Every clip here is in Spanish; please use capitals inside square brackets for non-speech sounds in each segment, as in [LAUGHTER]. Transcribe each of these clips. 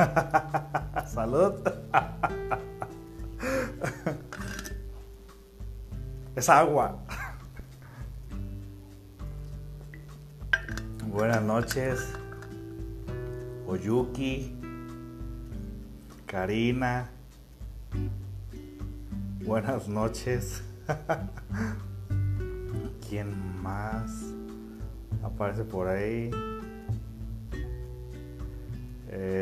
[LAUGHS] Salud. es agua. Buenas noches. Oyuki. Karina. Buenas noches. [LAUGHS] ¿Quién más aparece por ahí?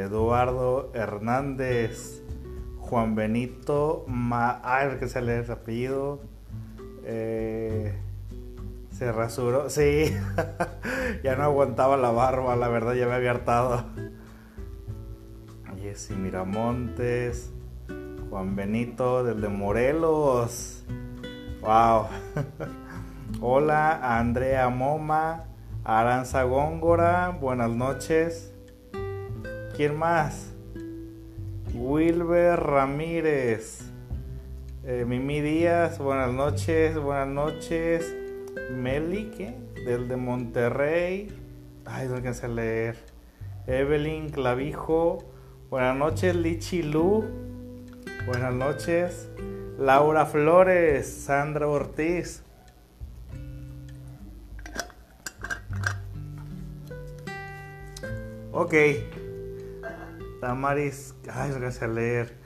Eduardo Hernández, Juan Benito, Ma ay, que se lee el apellido. Eh, se rasuró, sí, [LAUGHS] ya no aguantaba la barba, la verdad ya me había hartado. Jessy Miramontes, Juan Benito, del de Morelos. Wow. [LAUGHS] Hola, Andrea Moma, Aranza Góngora, buenas noches. ¿Quién más? Wilber Ramírez. Eh, Mimi Díaz, buenas noches, buenas noches. Meli, ¿qué? Del de Monterrey. Ay, no alcancé a leer. Evelyn Clavijo. Buenas noches, Lichi Lu. Buenas noches. Laura Flores, Sandra Ortiz. Ok. Tamaris. Ay, no a leer.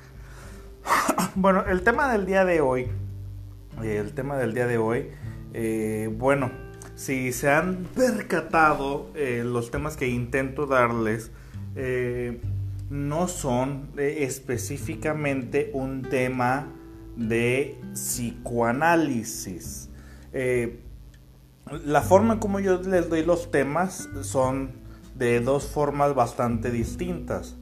[CLEARS THROAT] bueno, el tema del día de hoy. Eh, el tema del día de hoy. Eh, bueno, si se han percatado, eh, los temas que intento darles no son específicamente un tema de psicoanálisis. la forma como yo les doy los temas son de dos formas bastante distintas.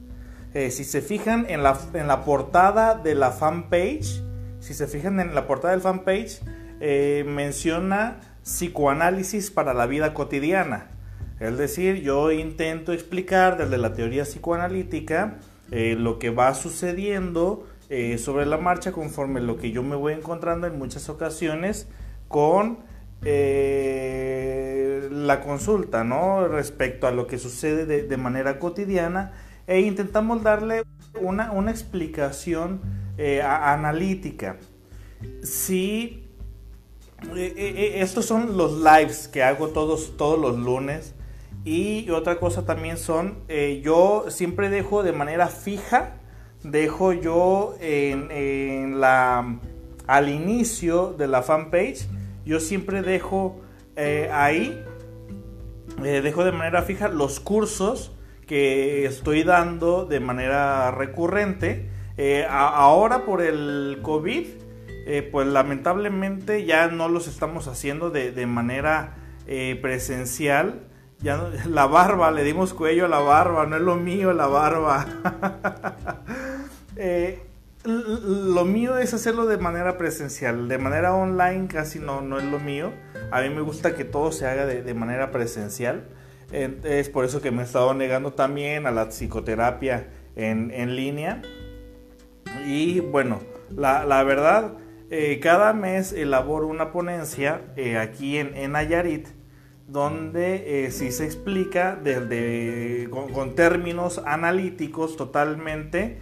Eh, si se fijan en la, en la, portada de la fanpage, si se fijan en la portada del fanpage, eh, menciona psicoanálisis para la vida cotidiana. Es decir, yo intento explicar desde la teoría psicoanalítica eh, lo que va sucediendo sobre la marcha conforme lo que yo me voy encontrando en muchas ocasiones con la consulta, ¿no? Respecto a lo que sucede de, manera cotidiana e intentamos darle una, explicación eh, analítica. Si eh, eh, estos son los lives que hago todos, todos los lunes. Y otra cosa también son, yo siempre dejo de manera fija, dejo yo en, en, la, al inicio de la fanpage, yo siempre dejo ahí dejo de manera fija los cursos que estoy dando de manera recurrente. Eh, ahora por el COVID, eh, pues lamentablemente ya no los estamos haciendo de, manera presencial. Ya [LAUGHS] la barba, le dimos cuello a la barba, no es lo mío la barba. [LAUGHS] lo mío es hacerlo de manera presencial, de manera online casi no, no es lo mío. A mí me gusta que todo se haga de, manera presencial. Es por eso que me he estado negando también a la psicoterapia en, línea. Y bueno, la, verdad, eh, cada mes elaboro una ponencia eh, aquí en, en Nayarit donde eh, sí se explica desde, con, términos analíticos totalmente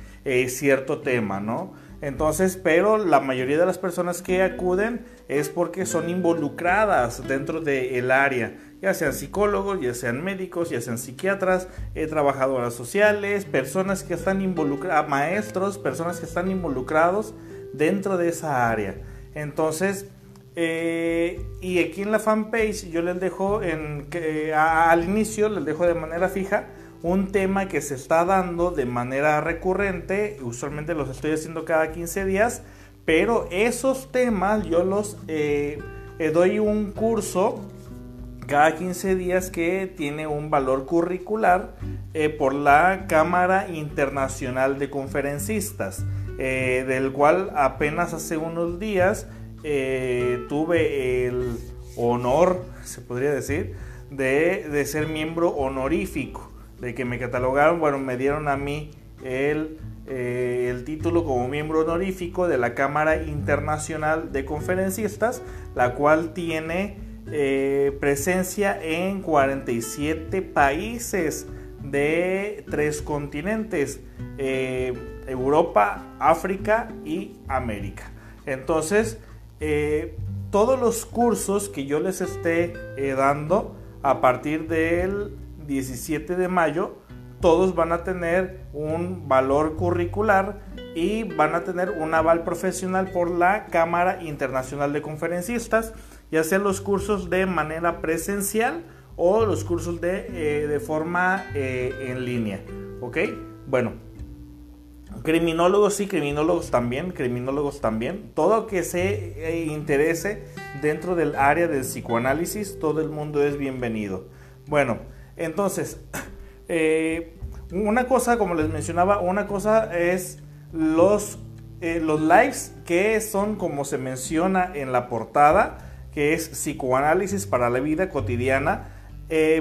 cierto tema, ¿no? Entonces, pero la mayoría de las personas que acuden es porque son involucradas dentro del área, ya sean psicólogos, ya sean médicos, ya sean psiquiatras, eh, trabajadoras sociales, personas que están involucradas, maestros, personas que están involucrados dentro de esa área. Entonces, eh, y aquí en la fanpage yo les dejo en, que, al inicio, les dejo de manera fija un tema que se está dando de manera recurrente, usualmente los estoy haciendo cada 15 días, pero esos temas yo los eh, eh, doy un curso cada 15 días que tiene un valor curricular eh, por la Cámara Internacional de Conferencistas, del cual apenas hace unos días tuve el honor, se podría decir, de ser miembro honorífico de que me catalogaron, bueno, me dieron a mí eh, el título como miembro honorífico de la Cámara Internacional de Conferencistas, la cual tiene eh, presencia en 47 países de tres continentes, eh, Europa, África y América. Entonces, eh, todos los cursos que yo les esté dando a partir del 17 de mayo, todos van a tener un valor curricular y van a tener un aval profesional por la Cámara Internacional de Conferencistas, ya sean los cursos de manera presencial o los cursos de, de forma en línea. ¿Ok? Bueno, Criminólogos sí, criminólogos también, criminólogos también. Todo que se eh, interese dentro del área del psicoanálisis, todo el mundo es bienvenido. Bueno, entonces, [LAUGHS] eh, una cosa, como les mencionaba, una cosa es los, eh, los likes que son como se menciona en la portada, que es psicoanálisis para la vida cotidiana.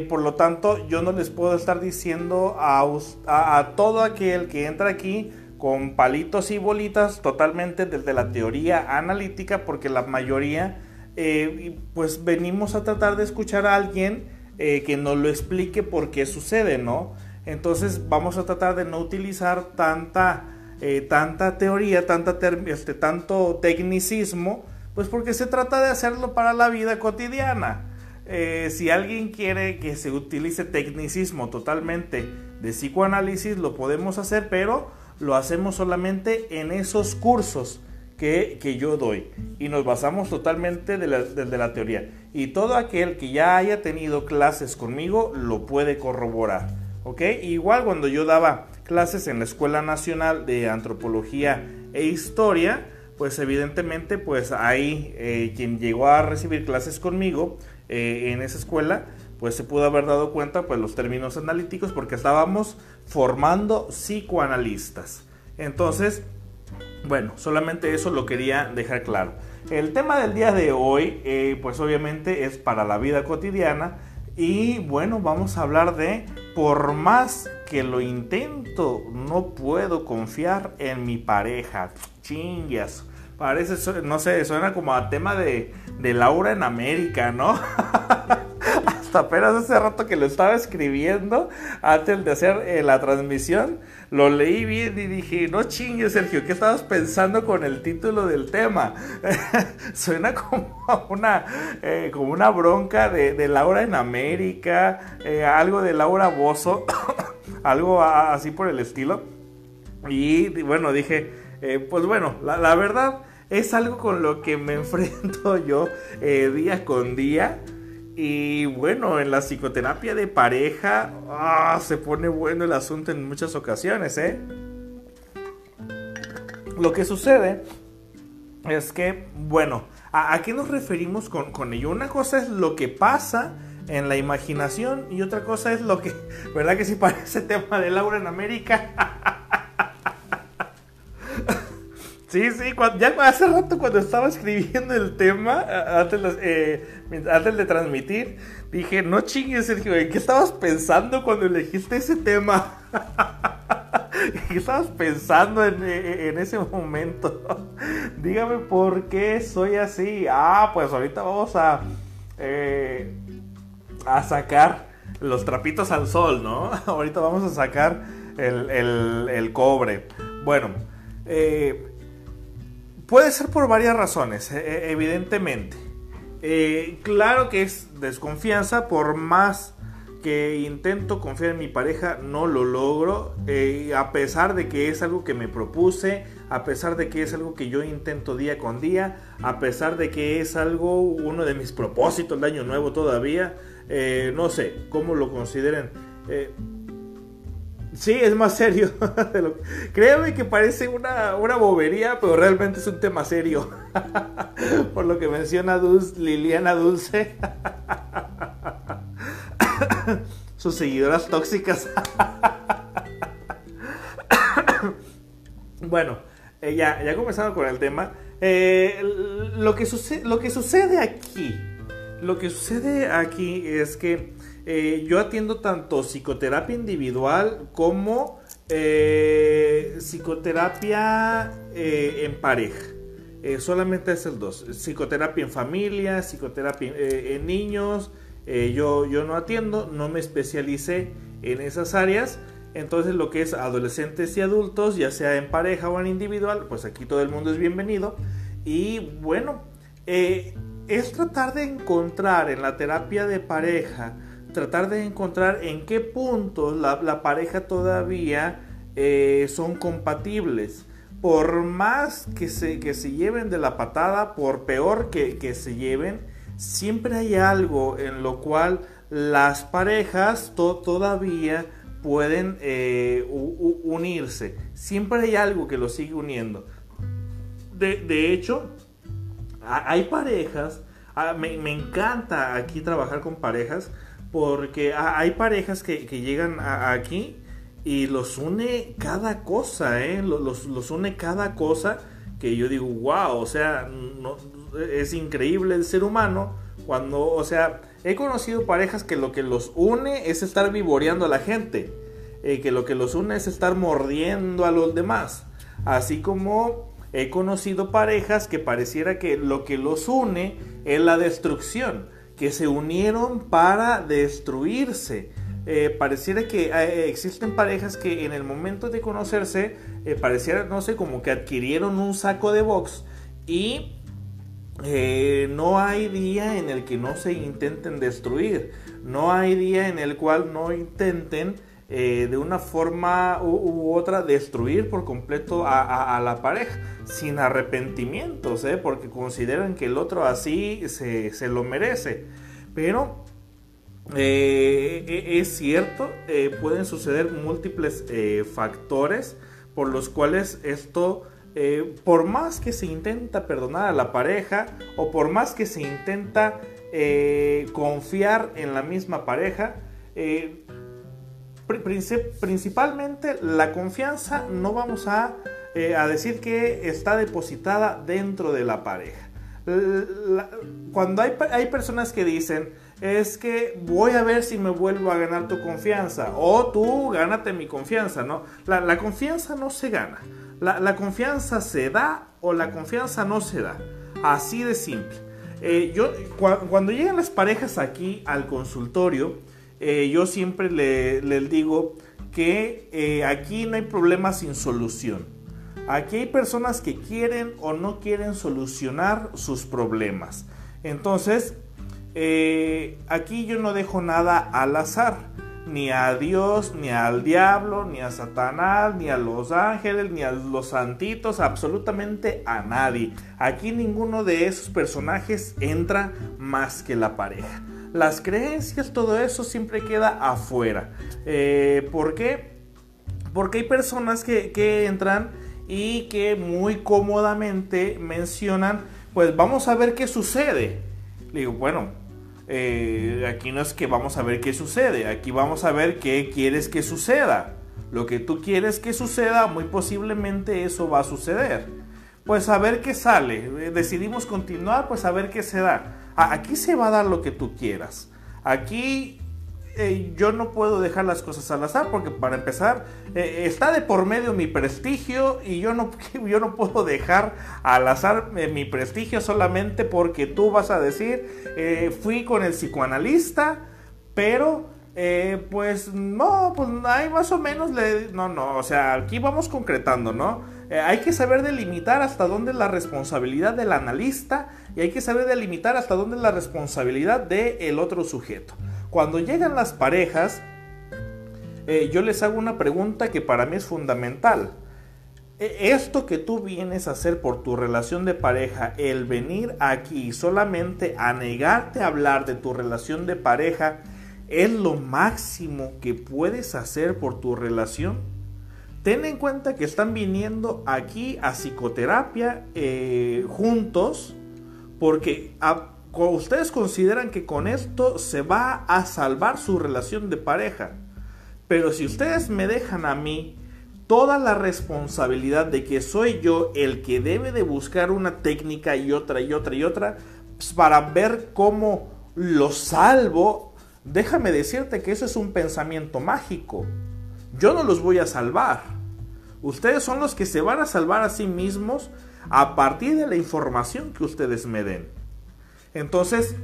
por lo tanto, yo no les puedo estar diciendo a, a todo aquel que entra aquí, con palitos y bolitas totalmente desde la teoría analítica porque la mayoría eh, pues venimos a tratar de escuchar a alguien eh, que nos lo explique por qué sucede, ¿no? Entonces vamos a tratar de no utilizar tanta, eh, tanta teoría, tanta este, tanto tecnicismo, pues porque se trata de hacerlo para la vida cotidiana. si alguien quiere que se utilice tecnicismo totalmente de psicoanálisis, lo podemos hacer, pero lo hacemos solamente en esos cursos que, yo doy y nos basamos totalmente desde la, la teoría. Y todo aquel que ya haya tenido clases conmigo lo puede corroborar. ¿Ok? Igual cuando yo daba clases en la Escuela Nacional de Antropología e Historia, pues evidentemente pues ahí eh, quien llegó a recibir clases conmigo eh, en esa escuela, pues se pudo haber dado cuenta pues los términos analíticos porque estábamos formando psicoanalistas. Entonces, bueno, solamente eso lo quería dejar claro. El tema del día de hoy, eh, pues obviamente es para la vida cotidiana y bueno, vamos a hablar de por más que lo intento, no puedo confiar en mi pareja. Chingas. Parece, no sé, suena como a tema de, de Laura en América, ¿no? [LAUGHS] apenas hace rato que lo estaba escribiendo antes de hacer eh, la transmisión, lo leí bien y dije, no chingue Sergio, ¿qué estabas pensando con el título del tema? [LAUGHS] Suena como una, eh, como una bronca de, Laura en América, eh, algo de Laura Bozo, [COUGHS] algo así por el estilo. Y bueno, dije, pues bueno, la, verdad es algo con lo que me [LAUGHS] enfrento yo día con día. Y bueno, en la psicoterapia de pareja ah, se pone bueno el asunto en muchas ocasiones, ¿eh? Lo que sucede es que, bueno, ¿a, qué nos referimos con, con, ello? Una cosa es lo que pasa en la imaginación y otra cosa es lo que, [LAUGHS] ¿verdad que sí parece [LAUGHS] tema de Laura en América? Sí, sí, ya hace rato cuando estaba escribiendo el tema, antes, eh, antes de transmitir, dije, no chingues, Sergio, ¿en qué estabas pensando cuando elegiste ese tema? [LAUGHS] ¿Qué estabas pensando en, eh, ese momento? [LAUGHS] Dígame por qué soy así. Ah, pues ahorita vamos a, eh, a sacar los trapitos al sol, ¿no? [LAUGHS] ahorita vamos a sacar el, el, el cobre. Bueno, eh, Puede ser por varias razones, e, e, evidentemente. Eh, claro que es desconfianza, por más que intento confiar en mi pareja, no lo logro, eh, a pesar de que es algo que me propuse, a pesar de que es algo que yo intento día con día, a pesar de que es algo, uno de mis propósitos de año nuevo todavía, eh, no sé cómo lo consideren. Sí, es más serio. [LAUGHS] Créeme que parece una, bobería, pero realmente es un tema serio. [LAUGHS] Por lo que menciona Liliana Dulce. [COUGHS] Sus seguidoras tóxicas. [COUGHS] bueno, eh, ya, ya comenzando con el tema. Eh, lo, que lo que sucede aquí. Lo que sucede aquí es que eh, yo atiendo tanto psicoterapia individual como eh, psicoterapia eh, en pareja. solamente es el dos. Psicoterapia en familia, psicoterapia en niños. yo, yo no atiendo, no me especialicé en esas áreas. Entonces lo que es adolescentes y adultos, ya sea en pareja o en individual, pues aquí todo el mundo es bienvenido. Y bueno, es tratar de encontrar en la terapia de pareja, tratar de encontrar en qué puntos la, pareja todavía eh, son compatibles. Por más que se, que se lleven de la patada, por peor que, que se lleven, siempre hay algo en lo cual las parejas todavía pueden eh, unirse. Siempre hay algo que los sigue uniendo. De, hecho, hay parejas, me, encanta aquí trabajar con parejas, porque hay parejas que, llegan aquí y los une cada cosa, ¿eh? los, une cada cosa que yo digo, wow, o sea, es increíble el ser humano cuando, o sea, he conocido parejas que lo que los une es estar vivoreando a la gente, eh, que lo que los une es estar mordiendo a los demás, así como he conocido parejas que pareciera que lo que los une es la destrucción, que se unieron para destruirse. Eh, pareciera que eh, existen parejas que en el momento de conocerse pareciera, no sé, como que adquirieron un saco de box y eh, no hay día en el que no se intenten destruir, no hay día en el cual no intenten eh, de una forma u, otra destruir por completo a, la pareja, sin arrepentimientos, ¿eh? porque consideran que el otro así se, lo merece. Pero e, es cierto, pueden suceder múltiples factores por los cuales esto eh, por más que se intenta perdonar a la pareja o por más que se intenta eh, confiar en la misma pareja, eh, principalmente la confianza no vamos a, decir que está depositada dentro de la pareja. cuando hay, hay personas que dicen, es que voy a ver si me vuelvo a ganar tu confianza o tú gánate mi confianza, ¿no? la confianza no se gana. La, confianza se da o la confianza no se da. Así de simple. Eh, yo, cuando llegan las parejas aquí al consultorio, eh, yo siempre les digo que eh, aquí no hay problema sin solución. Aquí hay personas que quieren o no quieren solucionar sus problemas. Entonces, aquí yo no dejo nada al azar ni a Dios, ni al diablo, ni a Satanás, ni a los ángeles, ni a los santitos, absolutamente a nadie. Aquí ninguno de esos personajes entra más que la pareja. Las creencias, todo eso siempre queda afuera. Eh, ¿Por qué? Porque hay personas que entran y que muy cómodamente mencionan, pues vamos a ver qué sucede. Le digo, bueno, eh, aquí no es que vamos a ver qué sucede, aquí vamos a ver qué quieres que suceda. Lo que tú quieres que suceda, muy posiblemente eso va a suceder. Pues a ver qué sale. Eh, decidimos continuar, pues a ver qué se da. Aquí se va a dar lo que tú quieras. Aquí eh, yo no puedo dejar las cosas al azar porque para empezar eh, está de por medio mi prestigio y yo no, [LAUGHS] yo no puedo dejar al azar eh, mi prestigio solamente porque tú vas a decir fui con el psicoanalista pero pues no, pues hay más o menos, no, no, o sea, aquí vamos concretando, ¿no? hay que saber delimitar hasta dónde es la responsabilidad del analista y hay que saber delimitar hasta dónde es la responsabilidad del otro sujeto. Cuando llegan las parejas, eh, yo les hago una pregunta que para mí es fundamental. E, esto que tú vienes a hacer por tu relación de pareja, el venir aquí solamente a negarte a hablar de tu relación de pareja, ¿es lo máximo que puedes hacer por tu relación? Ten en cuenta que están viniendo aquí a psicoterapia eh, juntos porque ustedes consideran que con esto se va a salvar su relación de pareja. Pero si ustedes me dejan a mí toda la responsabilidad de que soy yo el que debe de buscar una técnica y otra y otra y otra pues, para ver cómo lo salvo, déjame decirte que eso es un pensamiento mágico. Yo no los voy a salvar. Ustedes son los que se van a salvar a sí mismos a partir de la información que ustedes me den. Entonces,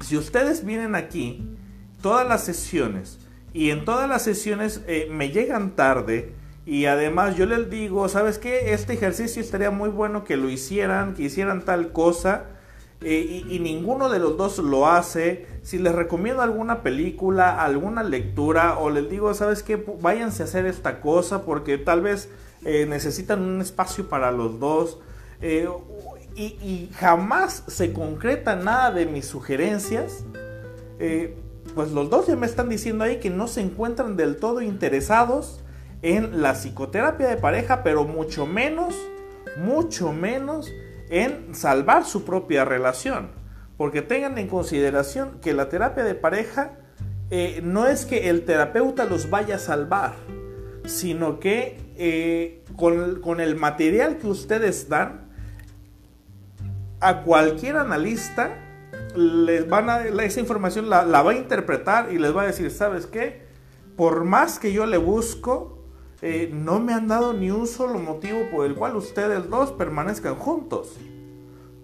si ustedes vienen aquí, todas las sesiones, y en todas las sesiones eh, me llegan tarde y además yo les digo, ¿sabes qué? Este ejercicio estaría muy bueno que lo hicieran, que hicieran tal cosa. Eh, y, ninguno de los dos lo hace. Si les recomiendo alguna película, alguna lectura, o les digo, ¿sabes qué? Váyanse a hacer esta cosa porque tal vez eh, necesitan un espacio para los dos. Y, jamás se concreta nada de mis sugerencias. pues los dos ya me están diciendo ahí que no se encuentran del todo interesados en la psicoterapia de pareja, pero mucho menos, mucho menos en salvar su propia relación. Porque tengan en consideración que la terapia de pareja eh, no es que el terapeuta los vaya a salvar, sino que eh, con, el material que ustedes dan, a cualquier analista les van a, esa información la, va a interpretar y les va a decir, ¿sabes qué? Por más que yo le busco, eh, no me han dado ni un solo motivo por el cual ustedes dos permanezcan juntos.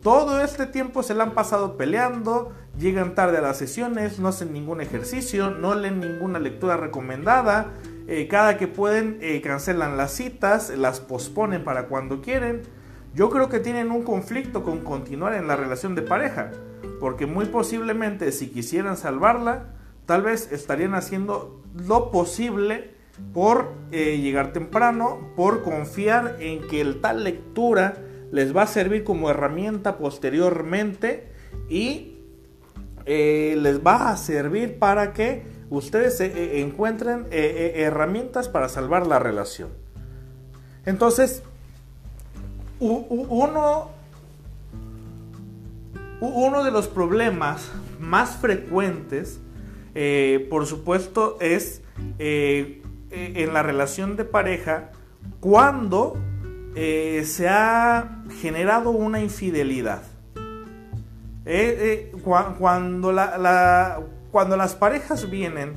Todo este tiempo se la han pasado peleando, llegan tarde a las sesiones, no hacen ningún ejercicio, no leen ninguna lectura recomendada, eh, cada que pueden eh, cancelan las citas, las posponen para cuando quieren. Yo creo que tienen un conflicto con continuar en la relación de pareja, porque muy posiblemente si quisieran salvarla, tal vez estarían haciendo lo posible por eh, llegar temprano, por confiar en que el tal lectura les va a servir como herramienta posteriormente y eh, les va a servir para que ustedes eh, encuentren herramientas para salvar la relación. Entonces, uno, uno de los problemas más frecuentes, por supuesto, es eh, en la relación de pareja cuando eh, se ha generado una infidelidad. Eh, cuando las parejas vienen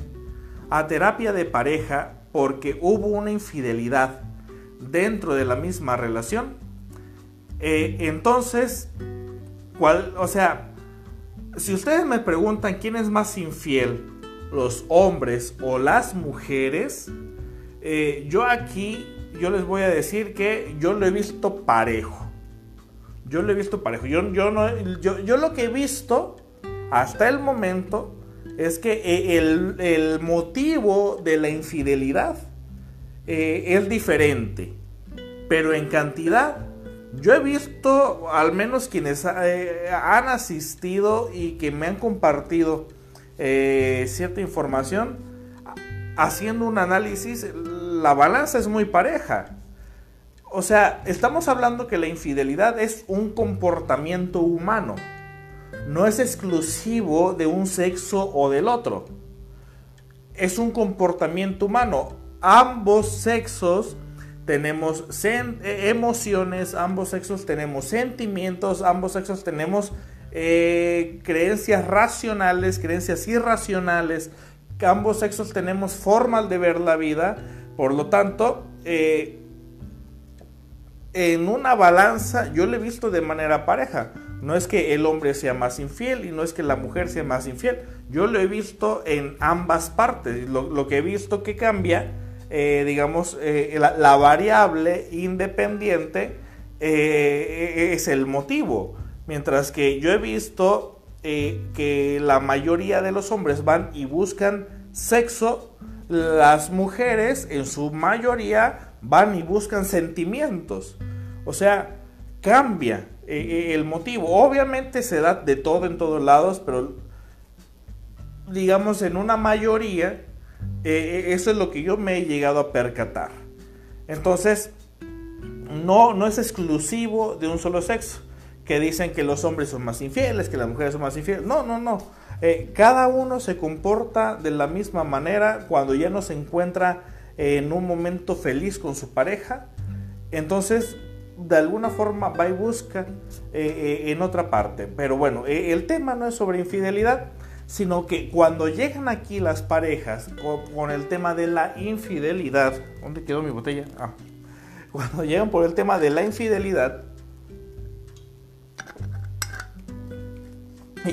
a terapia de pareja porque hubo una infidelidad dentro de la misma relación, entonces, ¿cuál, o sea, si ustedes me preguntan quién es más infiel, los hombres o las mujeres, eh, yo aquí, yo les voy a decir que yo lo he visto parejo. Yo lo he visto parejo. Yo, yo, no, yo, lo que he visto hasta el momento es que eh, el, motivo de la infidelidad eh, es diferente. Pero en cantidad, yo he visto al menos quienes han asistido y que me han compartido cierta información, haciendo un análisis, la balanza es muy pareja. O sea, estamos hablando que la infidelidad es un comportamiento humano. No es exclusivo de un sexo o del otro. Es un comportamiento humano. Ambos sexos tenemos eh, emociones, ambos sexos tenemos sentimientos, ambos sexos tenemos eh, creencias racionales, creencias irracionales. Ambos sexos tenemos formas de ver la vida por lo tanto, eh, en una balanza yo lo he visto de manera pareja. No es que el hombre sea más infiel y no es que la mujer sea más infiel. Yo lo he visto en ambas partes. Lo, que he visto que cambia, eh, digamos, eh, la, variable independiente es el motivo. Mientras que yo he visto que la mayoría de los hombres van y buscan sexo las mujeres en su mayoría van y buscan sentimientos. O sea, cambia eh, eh, el motivo. Obviamente se da de todo en todos lados, pero digamos en una mayoría, eh, eso es lo que yo me he llegado a percatar. Entonces, no, no es exclusivo de un solo sexo. Que dicen que los hombres son más infieles, que las mujeres son más infieles. No, no, no. Eh, cada uno se comporta de la misma manera cuando ya no se encuentra en un momento feliz con su pareja. Entonces, de alguna forma va y busca eh, eh, en otra parte. Pero bueno, el tema no es sobre infidelidad, sino que cuando llegan aquí las parejas con, el tema de la infidelidad, ¿dónde quedó mi botella? Ah. Cuando llegan por el tema de la infidelidad,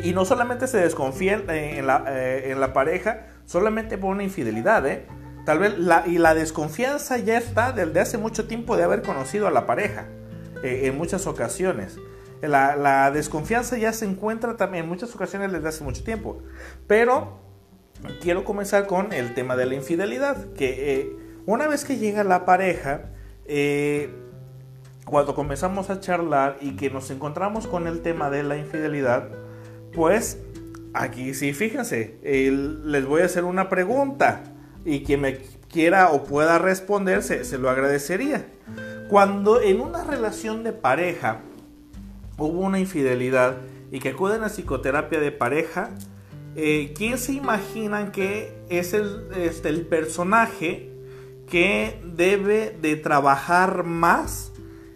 y no solamente se desconfía en la, eh, en la pareja, solamente por una infidelidad, ¿eh? Tal vez la, y la desconfianza ya está desde hace mucho tiempo de haber conocido a la pareja, eh, en muchas ocasiones. La, desconfianza ya se encuentra también en muchas ocasiones desde hace mucho tiempo. Pero quiero comenzar con el tema de la infidelidad, que eh, una vez que llega la pareja, eh, cuando comenzamos a charlar y que nos encontramos con el tema de la infidelidad, pues aquí sí, fíjense, les voy a hacer una pregunta y quien me quiera o pueda responder se, lo agradecería. Cuando en una relación de pareja hubo una infidelidad y que acuden a psicoterapia de pareja, eh, ¿quién se imaginan que es el, este, el personaje que debe de trabajar más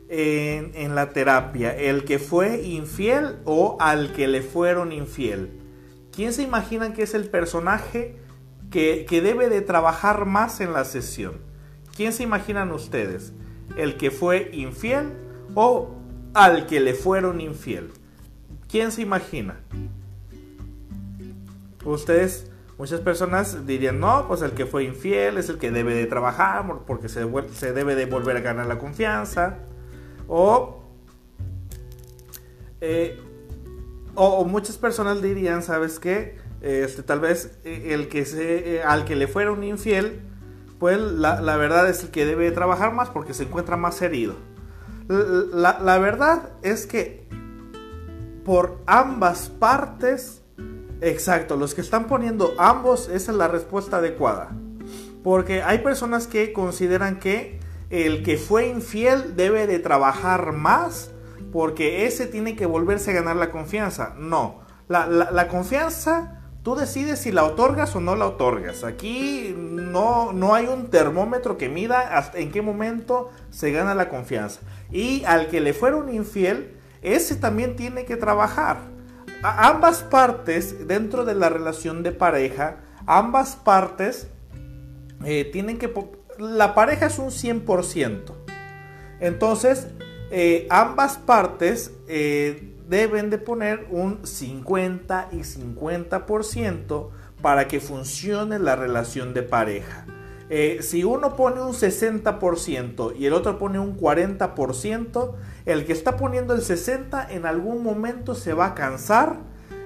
en, la terapia? ¿El que fue infiel o al que le fueron infiel? ¿Quién se imaginan que es el personaje que, que debe de trabajar más en la sesión? ¿Quién se imaginan ustedes? ¿El que fue infiel o al que le fueron infiel? ¿Quién se imagina? Ustedes, muchas personas dirían, no, pues el que fue infiel es el que debe de trabajar porque se, se debe de volver a ganar la confianza. Eh, o, o, muchas personas dirían, ¿sabes qué? Este, tal vez eh, el que se, eh, al que le fuera un infiel, pues la, la, verdad es el que debe trabajar más porque se encuentra más herido. La, la verdad es que por ambas partes, exacto, los que están poniendo ambos, esa es la respuesta adecuada. Porque hay personas que consideran que el que fue infiel debe de trabajar más porque ese tiene que volverse a ganar la confianza. No, la, confianza tú decides si la otorgas o no la otorgas. Aquí no, no hay un termómetro que mida hasta en qué momento se gana la confianza. Y al que le fuera un infiel, ese también tiene que trabajar. ambas partes dentro de la relación de pareja, ambas partes eh, tienen que la pareja es un 100%. Entonces, eh, ambas partes eh, deben de poner un 50 y 50% para que funcione la relación de pareja. Eh, si uno pone un 60% y el otro pone un 40%, el que está poniendo el 60% en algún momento se va a cansar,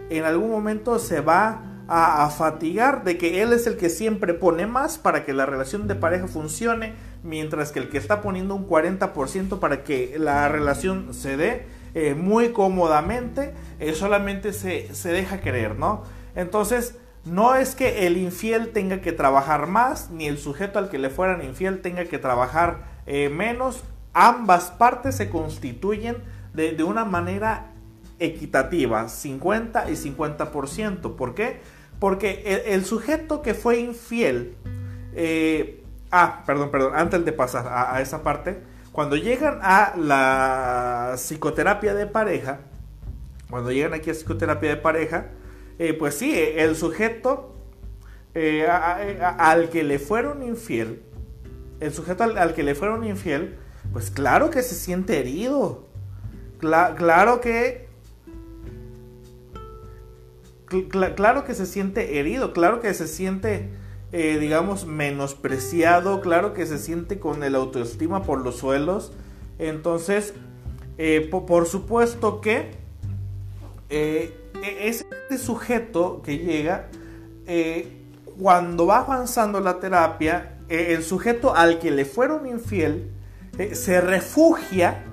en algún momento se va a, fatigar de que él es el que siempre pone más para que la relación de pareja funcione, mientras que el que está poniendo un 40% para que la relación se dé eh, muy cómodamente, eh, solamente se, se deja querer, ¿no? Entonces, no es que el infiel tenga que trabajar más, ni el sujeto al que le fueran infiel tenga que trabajar eh, menos. Ambas partes se constituyen de, de una manera equitativa, 50 y 50%. ¿Por qué? Porque el, sujeto que fue infiel, ah, perdón, perdón, antes de pasar a, esa parte, cuando llegan a la psicoterapia de pareja, cuando llegan aquí a psicoterapia de pareja, eh, pues sí, el sujeto eh, al que le fueron infiel, el sujeto al, que le fueron infiel, pues claro que se siente herido. claro que claro que se siente herido, claro que se siente, eh, digamos, menospreciado, claro que se siente con el autoestima por los suelos. Entonces, eh, por supuesto que eh, e-, ese sujeto que llega, cuando va avanzando la terapia, el sujeto al que le fueron infiel, se refugia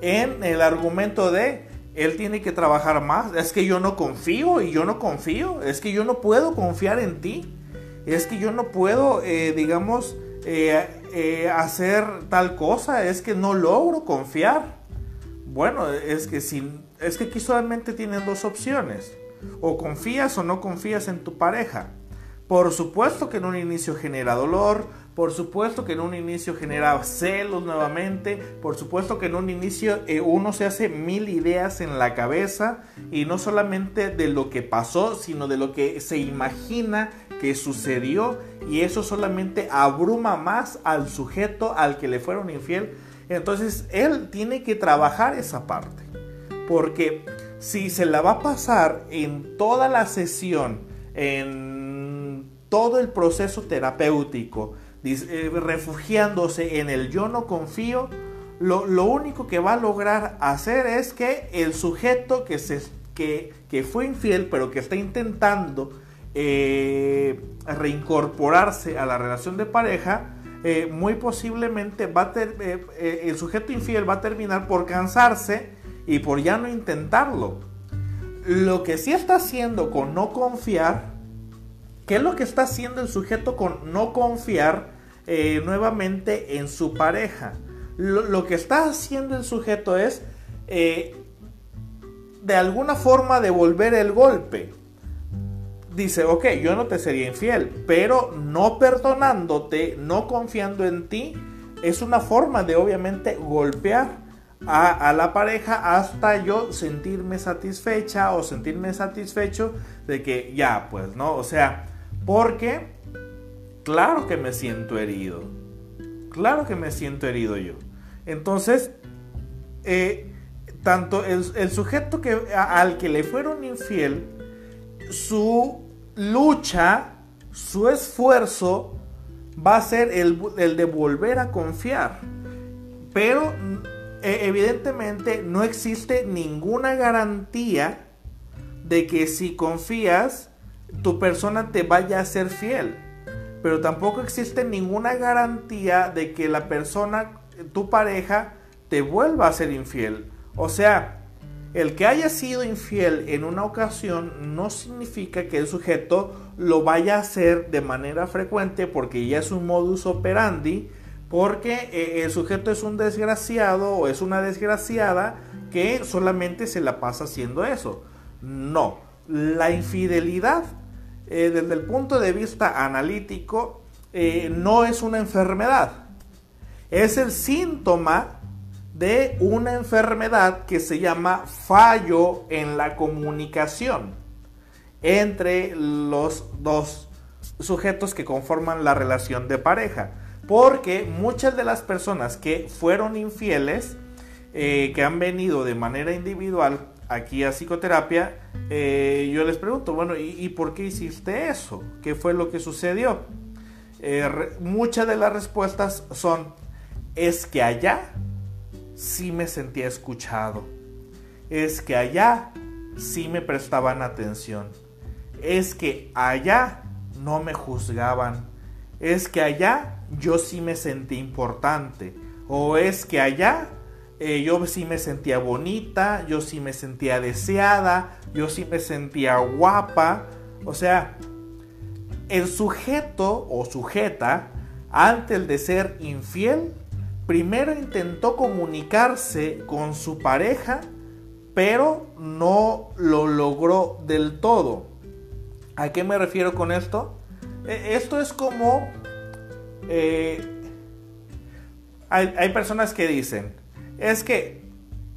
en el argumento de él tiene que trabajar más. Es que yo no confío y yo no confío. Es que yo no puedo confiar en ti. Es que yo no puedo, eh, digamos, eh, eh, hacer tal cosa. Es que no logro confiar. Bueno, es que, si, es que aquí solamente tienen dos opciones. O confías o no confías en tu pareja. Por supuesto que en un inicio genera dolor, por supuesto que en un inicio genera celos nuevamente. Por supuesto que en un inicio uno se hace mil ideas en la cabeza y no solamente de lo que pasó, sino de lo que se imagina que sucedió y eso solamente abruma más al sujeto al que le fueron infiel. Entonces él tiene que trabajar esa parte. Porque si se la va a pasar en toda la sesión, en todo el proceso terapéutico, eh, refugiándose en el yo no confío, lo, único que va a lograr hacer es que el sujeto que, se, que, que fue infiel, pero que está intentando eh, reincorporarse a la relación de pareja, eh, muy posiblemente va a el sujeto infiel va a terminar por cansarse y por ya no intentarlo. Lo que sí está haciendo con no confiar, ¿qué es lo que está haciendo el sujeto con no confiar nuevamente en su pareja? lo, que está haciendo el sujeto es eh, de alguna forma devolver el golpe. Dice, ok, yo no te sería infiel, pero no perdonándote, no confiando en ti, es una forma de obviamente golpear a, a, la pareja hasta yo sentirme satisfecha o sentirme satisfecho de que ya, pues, ¿no? O sea, porque claro que me siento herido. Claro que me siento herido yo. Entonces, eh, tanto el, sujeto que, al que le fueron infiel, su lucha, su esfuerzo va a ser el, de volver a confiar. Pero e, evidentemente no existe ninguna garantía de que si confías, tu persona te vaya a ser fiel. Pero tampoco existe ninguna garantía de que la persona tu pareja te vuelva a ser infiel. O sea, el que haya sido infiel en una ocasión no significa que el sujeto lo vaya a hacer de manera frecuente porque ya es un modus operandi, porque eh, el sujeto es un desgraciado o es una desgraciada que solamente se la pasa haciendo eso. No, la infidelidad eh, desde el punto de vista analítico eh, no es una enfermedad es el síntoma de una enfermedad que se llama fallo en la comunicación entre los dos sujetos que conforman la relación de pareja. Porque muchas de las personas que fueron infieles, eh, que han venido de manera individual aquí a psicoterapia, eh, yo les pregunto, bueno, ¿y, por qué hiciste eso? ¿Qué fue lo que sucedió? Eh, muchas de las respuestas son, es que allá sí me sentía escuchado. Es que allá sí me prestaban atención. Es que allá no me juzgaban. Es que allá yo sí me sentí importante. O es que allá eh, yo sí me sentía bonita, yo sí me sentía deseada, yo sí me sentía guapa. O sea, el sujeto o sujeta, antes de ser infiel, primero intentó comunicarse con su pareja, pero no lo logró del todo. ¿A qué me refiero con esto? E, esto es como... Eh, hay, personas que dicen, es que,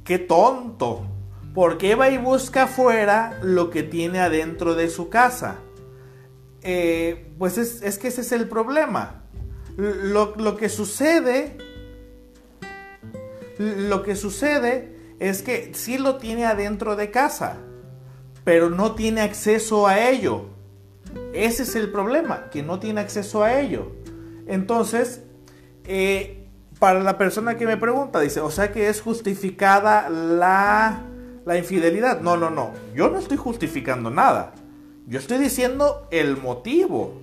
qué tonto, porque va y busca afuera lo que tiene adentro de su casa? Eh, pues es, que ese es el problema. Lo, lo que sucede lo que sucede es que sí lo tiene adentro de casa, pero no tiene acceso a ello. Ese es el problema, que no tiene acceso a ello. Entonces, eh, para la persona que me pregunta, dice, o sea que es justificada la, la infidelidad. No, no, no, yo no estoy justificando nada. Yo estoy diciendo el motivo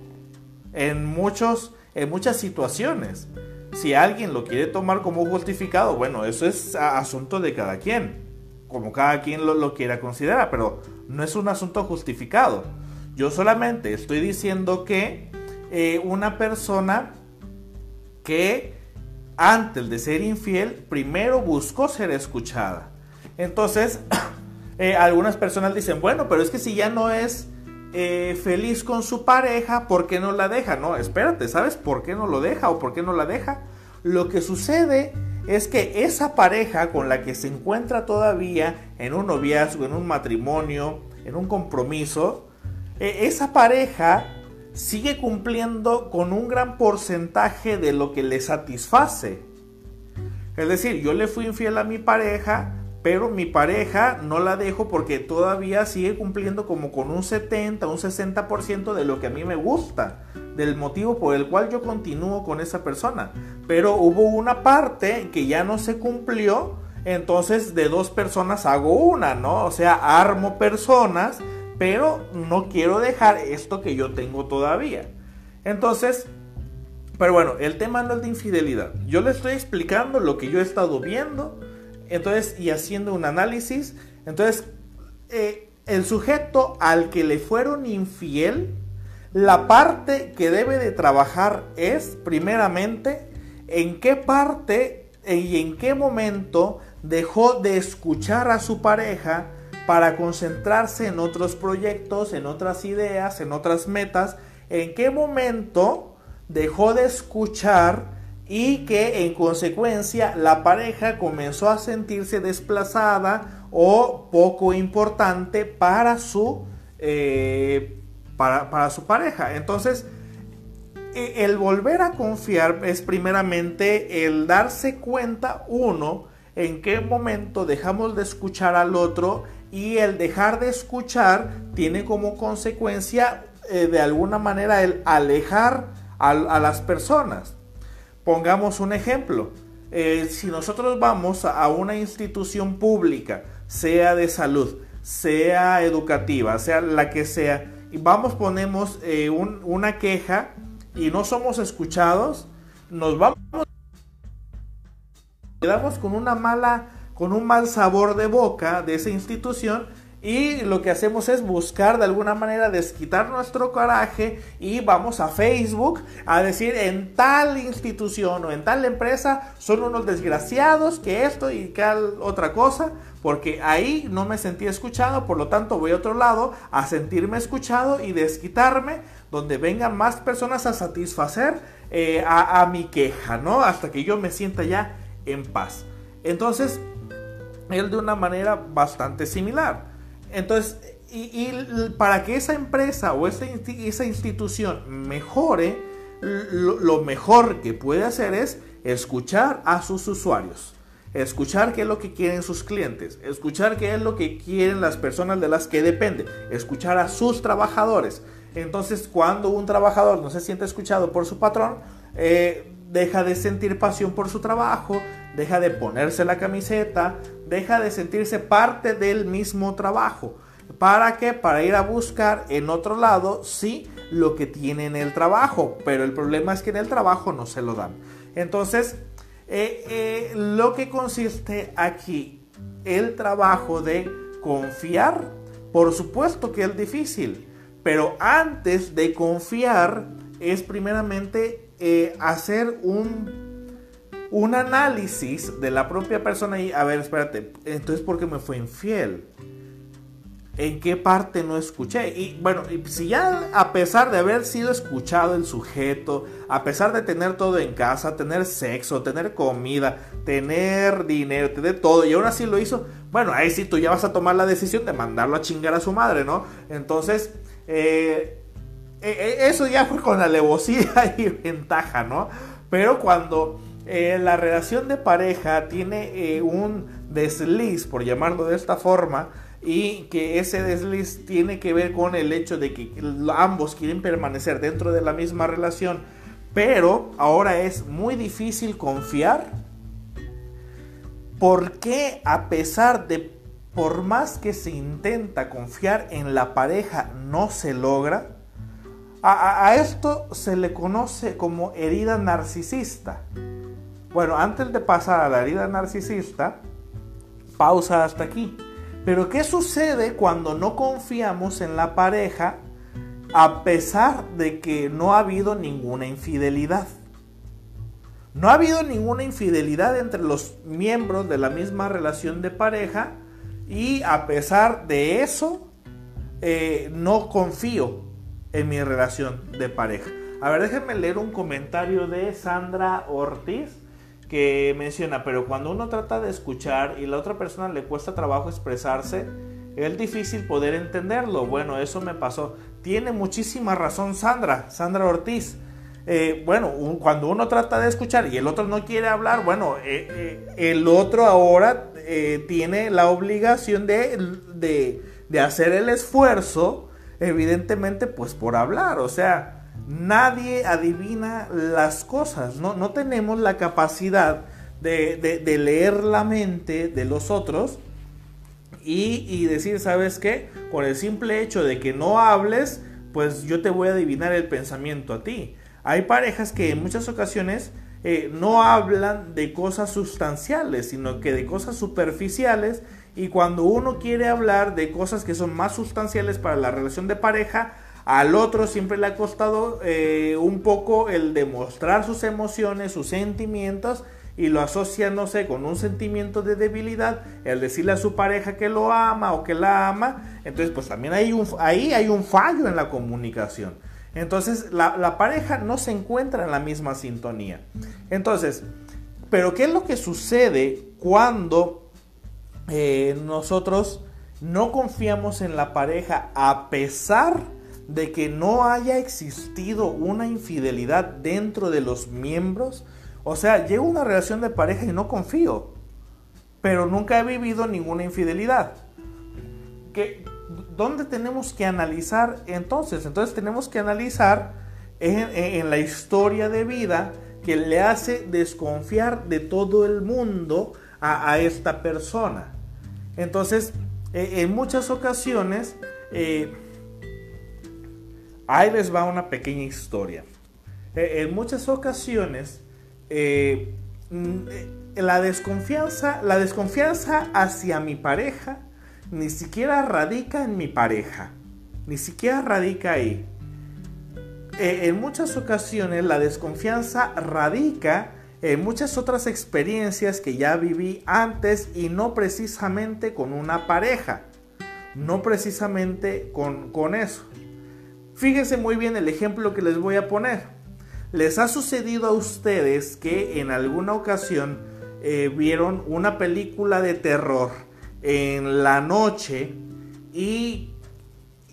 en, muchos, en muchas situaciones. Si alguien lo quiere tomar como justificado, bueno, eso es asunto de cada quien, como cada quien lo, quiera considerar, pero no es un asunto justificado. Yo solamente estoy diciendo que eh, una persona que antes de ser infiel, primero buscó ser escuchada. Entonces, [COUGHS] eh, algunas personas dicen, bueno, pero es que si ya no es eh, feliz con su pareja, ¿por qué no la deja? No, espérate, ¿sabes por qué no lo deja o por qué no la deja? Lo que sucede es que esa pareja con la que se encuentra todavía en un noviazgo, en un matrimonio, en un compromiso, e, esa pareja sigue cumpliendo con un gran porcentaje de lo que le satisface. Es decir, yo le fui infiel a mi pareja, pero mi pareja no la dejo porque todavía sigue cumpliendo como con un 70, un 60% de lo que a mí me gusta, del motivo por el cual yo continúo con esa persona. Pero hubo una parte que ya no se cumplió, entonces de dos personas hago una, ¿no? O sea, armo personas, pero no quiero dejar esto que yo tengo todavía. Entonces, pero bueno, el tema no es de infidelidad. Yo le estoy explicando lo que yo he estado viendo entonces, y haciendo un análisis, entonces, eh, el sujeto al que le fueron infiel, la parte que debe de trabajar es, primeramente, en qué parte y en qué momento dejó de escuchar a su pareja para concentrarse en otros proyectos, en otras ideas, en otras metas, en qué momento dejó de escuchar y que en consecuencia la pareja comenzó a sentirse desplazada o poco importante para su, eh, para, su pareja. Entonces, e, el volver a confiar es primeramente el darse cuenta, uno, en qué momento dejamos de escuchar al otro y el dejar de escuchar tiene como consecuencia eh, de alguna manera el alejar a las personas. Pongamos un ejemplo. Eh, si nosotros vamos a una institución pública, sea de salud, sea educativa, sea la que sea, y vamos, ponemos eh, una queja y no somos escuchados, nos vamos, quedamos con una mala, con un mal sabor de boca de esa institución y lo que hacemos es buscar de alguna manera desquitar nuestro coraje y vamos a Facebook a decir en tal institución o en tal empresa son unos desgraciados que esto y que otra cosa, porque ahí no me sentí escuchado, por lo tanto voy a otro lado a sentirme escuchado y desquitarme donde vengan más personas a satisfacer eh, a, a mi queja, ¿no? Hasta que yo me sienta ya en paz. Entonces, él de una manera bastante similar. Entonces, y, para que esa empresa o esa, institución mejore, lo, mejor que puede hacer es escuchar a sus usuarios, escuchar qué es lo que quieren sus clientes, escuchar qué es lo que quieren las personas de las que depende, escuchar a sus trabajadores. Entonces, cuando un trabajador no se siente escuchado por su patrón, eh, deja de sentir pasión por su trabajo, deja de ponerse la camiseta, deja de sentirse parte del mismo trabajo. ¿Para qué? Para ir a buscar en otro lado, sí, lo que tiene en el trabajo, pero el problema es que en el trabajo no se lo dan. Entonces, eh, eh, lo que consiste aquí, el trabajo de confiar, por supuesto que es difícil, pero antes de confiar es primeramente eh, hacer un un análisis de la propia persona y, a ver, espérate, entonces ¿por qué me fue infiel? ¿En qué parte no escuché? Y bueno, si ya a pesar de haber sido escuchado el sujeto, a pesar de tener todo en casa, tener sexo, tener comida, tener dinero, tener todo, y aún así lo hizo, bueno, ahí sí tú ya vas a tomar la decisión de mandarlo a chingar a su madre, ¿no? Entonces, eh, e, e, eso ya fue con alevosía [LAUGHS] y ventaja, ¿no? Pero cuando eh, la relación de pareja tiene eh, un desliz, por llamarlo de esta forma, y que ese desliz tiene que ver con el hecho de que ambos quieren permanecer dentro de la misma relación, pero ahora es muy difícil confiar. porque a pesar de, por más que se intenta confiar en la pareja, no se logra? a esto se le conoce como herida narcisista. Bueno, antes de pasar a la herida narcisista, pausa hasta aquí. Pero ¿qué sucede cuando no confiamos en la pareja a pesar de que no ha habido ninguna infidelidad? No ha habido ninguna infidelidad entre los miembros de la misma relación de pareja y a pesar de eso eh, no confío en mi relación de pareja. A ver, déjenme leer un comentario de Sandra Ortiz que menciona, pero cuando uno trata de escuchar y la otra persona le cuesta trabajo expresarse, es difícil poder entenderlo. Bueno, eso me pasó. Tiene muchísima razón Sandra, Sandra Ortiz. Eh, bueno, cuando uno trata de escuchar y el otro no quiere hablar, bueno, eh, eh, el otro ahora tiene la obligación de, de, de hacer el esfuerzo, evidentemente, pues por hablar. O sea, nadie adivina las cosas, no, no tenemos la capacidad de, de, leer la mente de los otros y, y, decir, ¿sabes qué? Con el simple hecho de que no hables, pues yo te voy a adivinar el pensamiento a ti. Hay parejas que en muchas ocasiones eh, no hablan de cosas sustanciales, sino que de cosas superficiales. Y cuando uno quiere hablar de cosas que son más sustanciales para la relación de pareja, al otro siempre le ha costado eh, un poco el demostrar sus emociones, sus sentimientos y lo asocia, no sé, con un sentimiento de debilidad, el decirle a su pareja que lo ama o que la ama, entonces pues también hay un, ahí hay un fallo en la comunicación. Entonces la, pareja no se encuentra en la misma sintonía. Entonces, pero ¿qué es lo que sucede cuando eh, nosotros no confiamos en la pareja a pesar de que no haya existido una infidelidad dentro de los miembros? O sea, llevo una relación de pareja y no confío, pero nunca he vivido ninguna infidelidad. ¿Qué, ¿Dónde tenemos que analizar entonces? Entonces tenemos que analizar en, la historia de vida que le hace desconfiar de todo el mundo a, esta persona. Entonces, e, en muchas ocasiones, eh, ahí les va una pequeña historia. E, en muchas ocasiones, eh, mm, eh, la desconfianza, la desconfianza hacia mi pareja ni siquiera radica en mi pareja, ni siquiera radica ahí. Eh, en muchas ocasiones la desconfianza radica en muchas otras experiencias que ya viví antes y no precisamente con una pareja, no precisamente con, con eso. Fíjense muy bien el ejemplo que les voy a poner. ¿Les ha sucedido a ustedes que en alguna ocasión eh, vieron una película de terror en la noche y,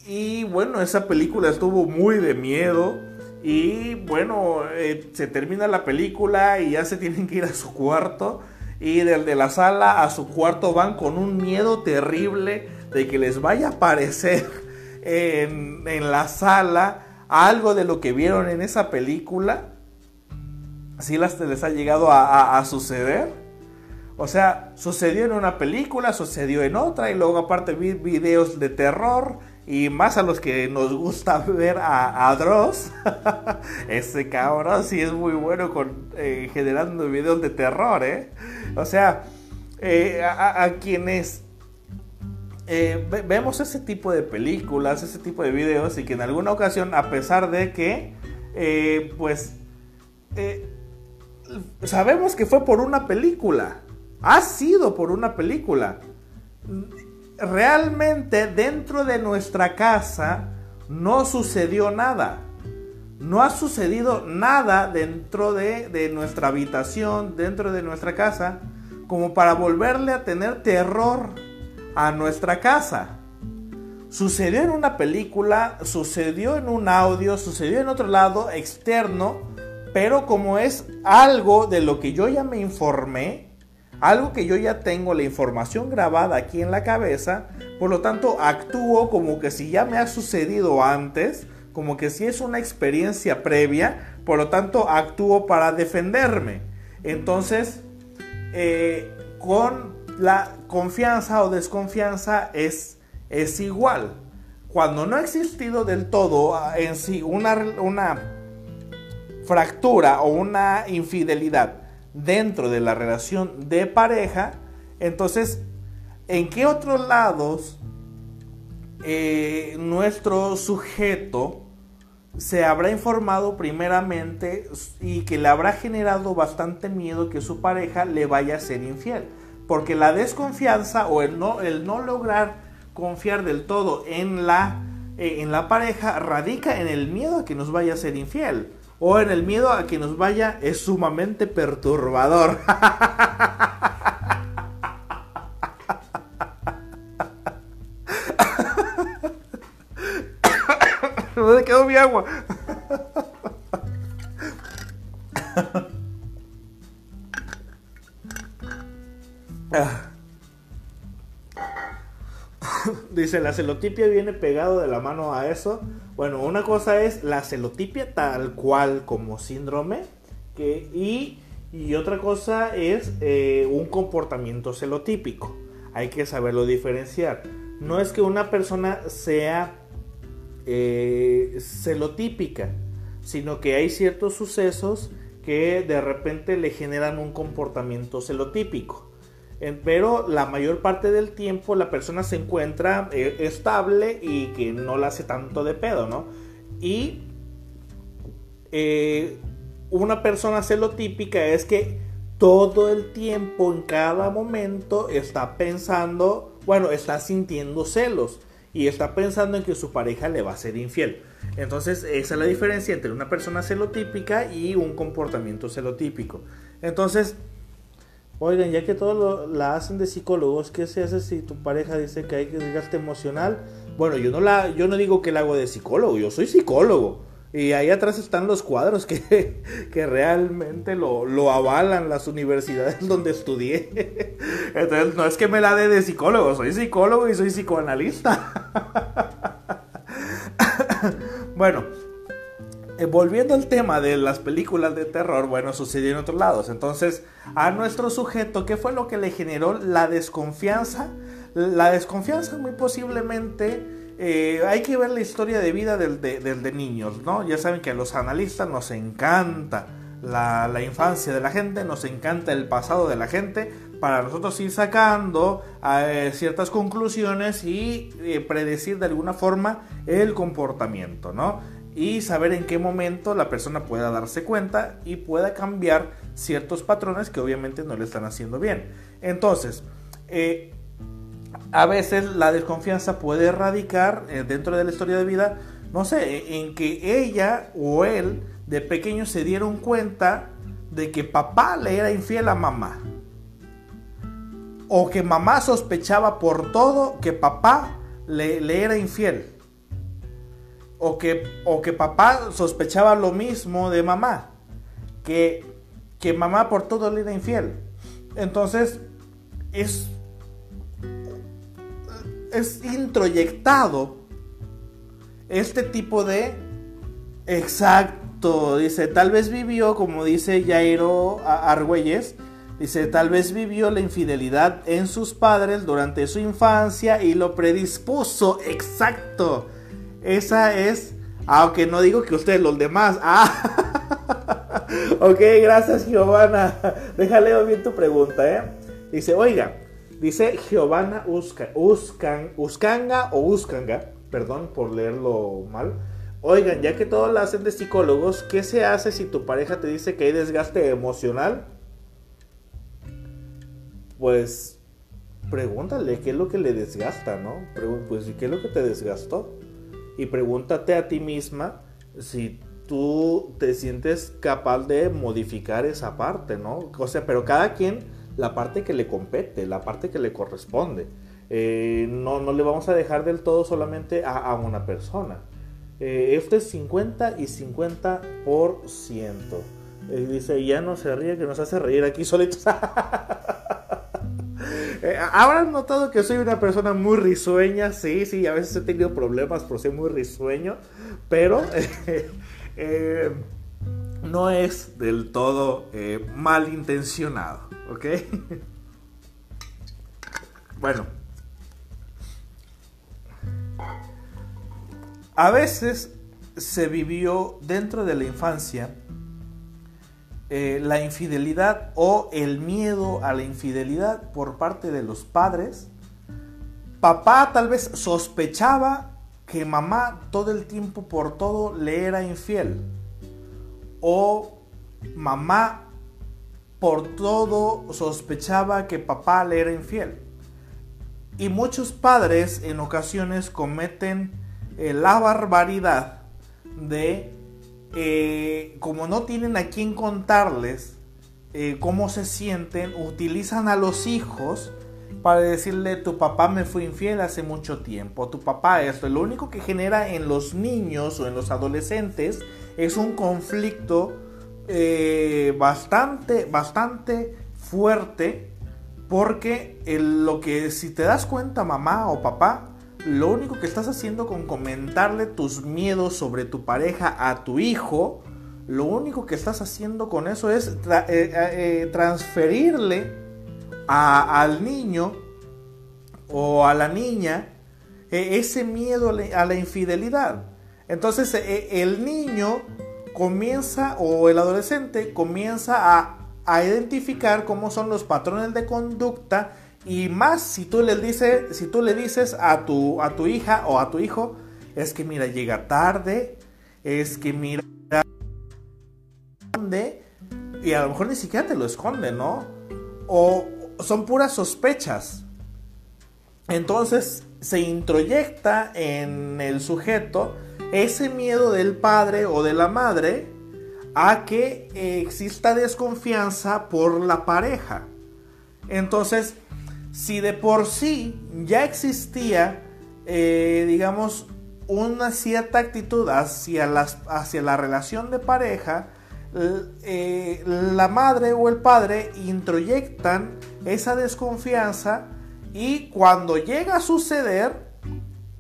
y bueno, esa película estuvo muy de miedo y bueno, eh, se termina la película y ya se tienen que ir a su cuarto y desde la sala a su cuarto van con un miedo terrible de que les vaya a aparecer en, la sala algo de lo que vieron en esa película, si las, les ha llegado a, suceder. O sea, sucedió en una película, sucedió en otra, y luego aparte vi videos de terror, y más a los que nos gusta [LAUGHS] ver a, Dross. [LAUGHS] Ese cabrón sí es muy bueno con, eh, generando videos de terror, ¿eh? O sea, eh, a, quienes eh, vemos ese tipo de películas, ese tipo de videos y que en alguna ocasión, a pesar de que, eh, pues, eh, sabemos que fue por una película, ha sido por una película. Realmente dentro de nuestra casa no sucedió nada. No ha sucedido nada dentro de, de nuestra habitación, dentro de nuestra casa, como para volverle a tener terror a nuestra casa. Sucedió en una película, sucedió en un audio, sucedió en otro lado externo, pero como es algo de lo que yo ya me informé, algo que yo ya tengo la información grabada aquí en la cabeza, por lo tanto actúo como que si ya me ha sucedido antes, como que si es una experiencia previa, por lo tanto actúo para defenderme. Entonces, eh, con la confianza o desconfianza es, es igual. Cuando no ha existido del todo ah, en sí una, una fractura o una infidelidad dentro de la relación de pareja, entonces, ¿en qué otros lados eh, nuestro sujeto se habrá informado primeramente y que le habrá generado bastante miedo que su pareja le vaya a ser infiel? Porque la desconfianza o el no, el no lograr confiar del todo en la, eh, en la pareja radica en el miedo a que nos vaya a ser infiel. O en el miedo a que nos vaya es sumamente perturbador. [LAUGHS] ¿Dónde quedó mi agua? [LAUGHS] [LAUGHS] dice, la celotipia viene pegado de la mano a eso. Bueno, una cosa es la celotipia tal cual como síndrome. Y, otra cosa es eh, un comportamiento celotípico. Hay que saberlo diferenciar. No es que una persona sea eh, celotípica, sino que hay ciertos sucesos que de repente le generan un comportamiento celotípico pero la mayor parte del tiempo la persona se encuentra eh, estable y que no la hace tanto de pedo, ¿no? Y eh, una persona celotípica es que todo el tiempo, en cada momento, está pensando, bueno, está sintiendo celos y está pensando en que su pareja le va a ser infiel. Entonces, esa es la diferencia entre una persona celotípica y un comportamiento celotípico. Entonces, Oigan, ya que todo lo, la hacen de psicólogos, ¿qué se hace si tu pareja dice que hay que desgaste emocional? Bueno, yo no la, yo no digo que la hago de psicólogo, yo soy psicólogo. Y ahí atrás están los cuadros que, [LAUGHS] que realmente lo, lo, avalan las universidades [LAUGHS] donde estudié. Entonces, no es que me la dé de psicólogo, soy psicólogo y soy psicoanalista. [LAUGHS] bueno, eh, volviendo al tema de las películas de terror, bueno, sucedió en otros lados. Entonces, a nuestro sujeto, ¿qué fue lo que le generó la desconfianza? La desconfianza muy posiblemente, eh, hay que ver la historia de vida del de, niños, ¿no? Ya saben que a los analistas nos encanta la, infancia de la gente, nos encanta el pasado de la gente, para nosotros ir sacando eh, ciertas conclusiones y predecir de alguna forma el comportamiento, ¿no? Y saber en qué momento la persona pueda darse cuenta y pueda cambiar ciertos patrones que obviamente no le están haciendo bien. Entonces, eh, a veces la desconfianza puede radicar eh, dentro de la historia de vida, no sé, en que ella o él de pequeño se dieron cuenta de que papá le era infiel a mamá. O que mamá sospechaba por todo que papá le era infiel o que, o que papá sospechaba lo mismo de mamá, que, que mamá por todo le era infiel. Entonces, es, es introyectado este tipo de... Exacto, dice, tal vez vivió, como dice Jairo Argüelles, dice, tal vez vivió la infidelidad en sus padres durante su infancia y lo predispuso, exacto esa es. Aunque no digo que ustedes los demás. Ah. [LAUGHS] ok, gracias Giovanna. Déjale bien tu pregunta, ¿eh? Dice, oiga, dice Giovanna Usca, Uscan, Uscanga o Uscanga, perdón por leerlo mal. Oigan, ya que todos lo hacen de psicólogos, ¿qué se hace si tu pareja te dice que hay desgaste emocional? Pues pregúntale qué es lo que le desgasta, ¿no? Pues, ¿qué es lo que te desgastó? Y pregúntate a ti misma si tú te sientes capaz de modificar esa parte, ¿no? O sea, pero cada quien la parte que le compete, la parte que le corresponde. Eh, no, no le vamos a dejar del todo solamente a, una persona. Eh, esto es 50 y 50%. Eh, dice, ya no se ríe, que nos hace reír aquí solitos. [LAUGHS] [LAUGHS] Eh, ¿Habrán notado que soy una persona muy risueña? Sí, sí, a veces he tenido problemas por ser muy risueño, pero [LAUGHS] eh, no es del todo eh, malintencionado, ¿ok? [LAUGHS] bueno. A veces se vivió dentro de la infancia eh, la infidelidad o el miedo a la infidelidad por parte de los padres. Papá tal vez sospechaba que mamá todo el tiempo por todo le era infiel. O mamá por todo sospechaba que papá le era infiel. Y muchos padres en ocasiones cometen eh, la barbaridad de eh, como no tienen a quién contarles eh, cómo se sienten, utilizan a los hijos para decirle tu papá me fue infiel hace mucho tiempo, tu papá esto. Lo único que genera en los niños o en los adolescentes es un conflicto eh, bastante, bastante fuerte porque lo que si te das cuenta mamá o papá lo único que estás haciendo con comentarle tus miedos sobre tu pareja a tu hijo, lo único que estás haciendo con eso es eh, eh, transferirle al niño o a la niña ese miedo a la infidelidad. Entonces el niño comienza o el adolescente comienza a, a identificar cómo son los patrones de conducta y más si tú le dices, si tú le dices a tu, a tu hija o a tu hijo, es que mira, llega tarde, es que mira, y a lo mejor ni siquiera te lo esconde, ¿no? O son puras sospechas. Entonces se introyecta en el sujeto ese miedo del padre o de la madre a que exista desconfianza por la pareja. Entonces, si de por sí ya existía, eh, digamos, una cierta actitud hacia, las, hacia la relación de pareja, eh, la madre o el padre introyectan esa desconfianza y cuando llega a suceder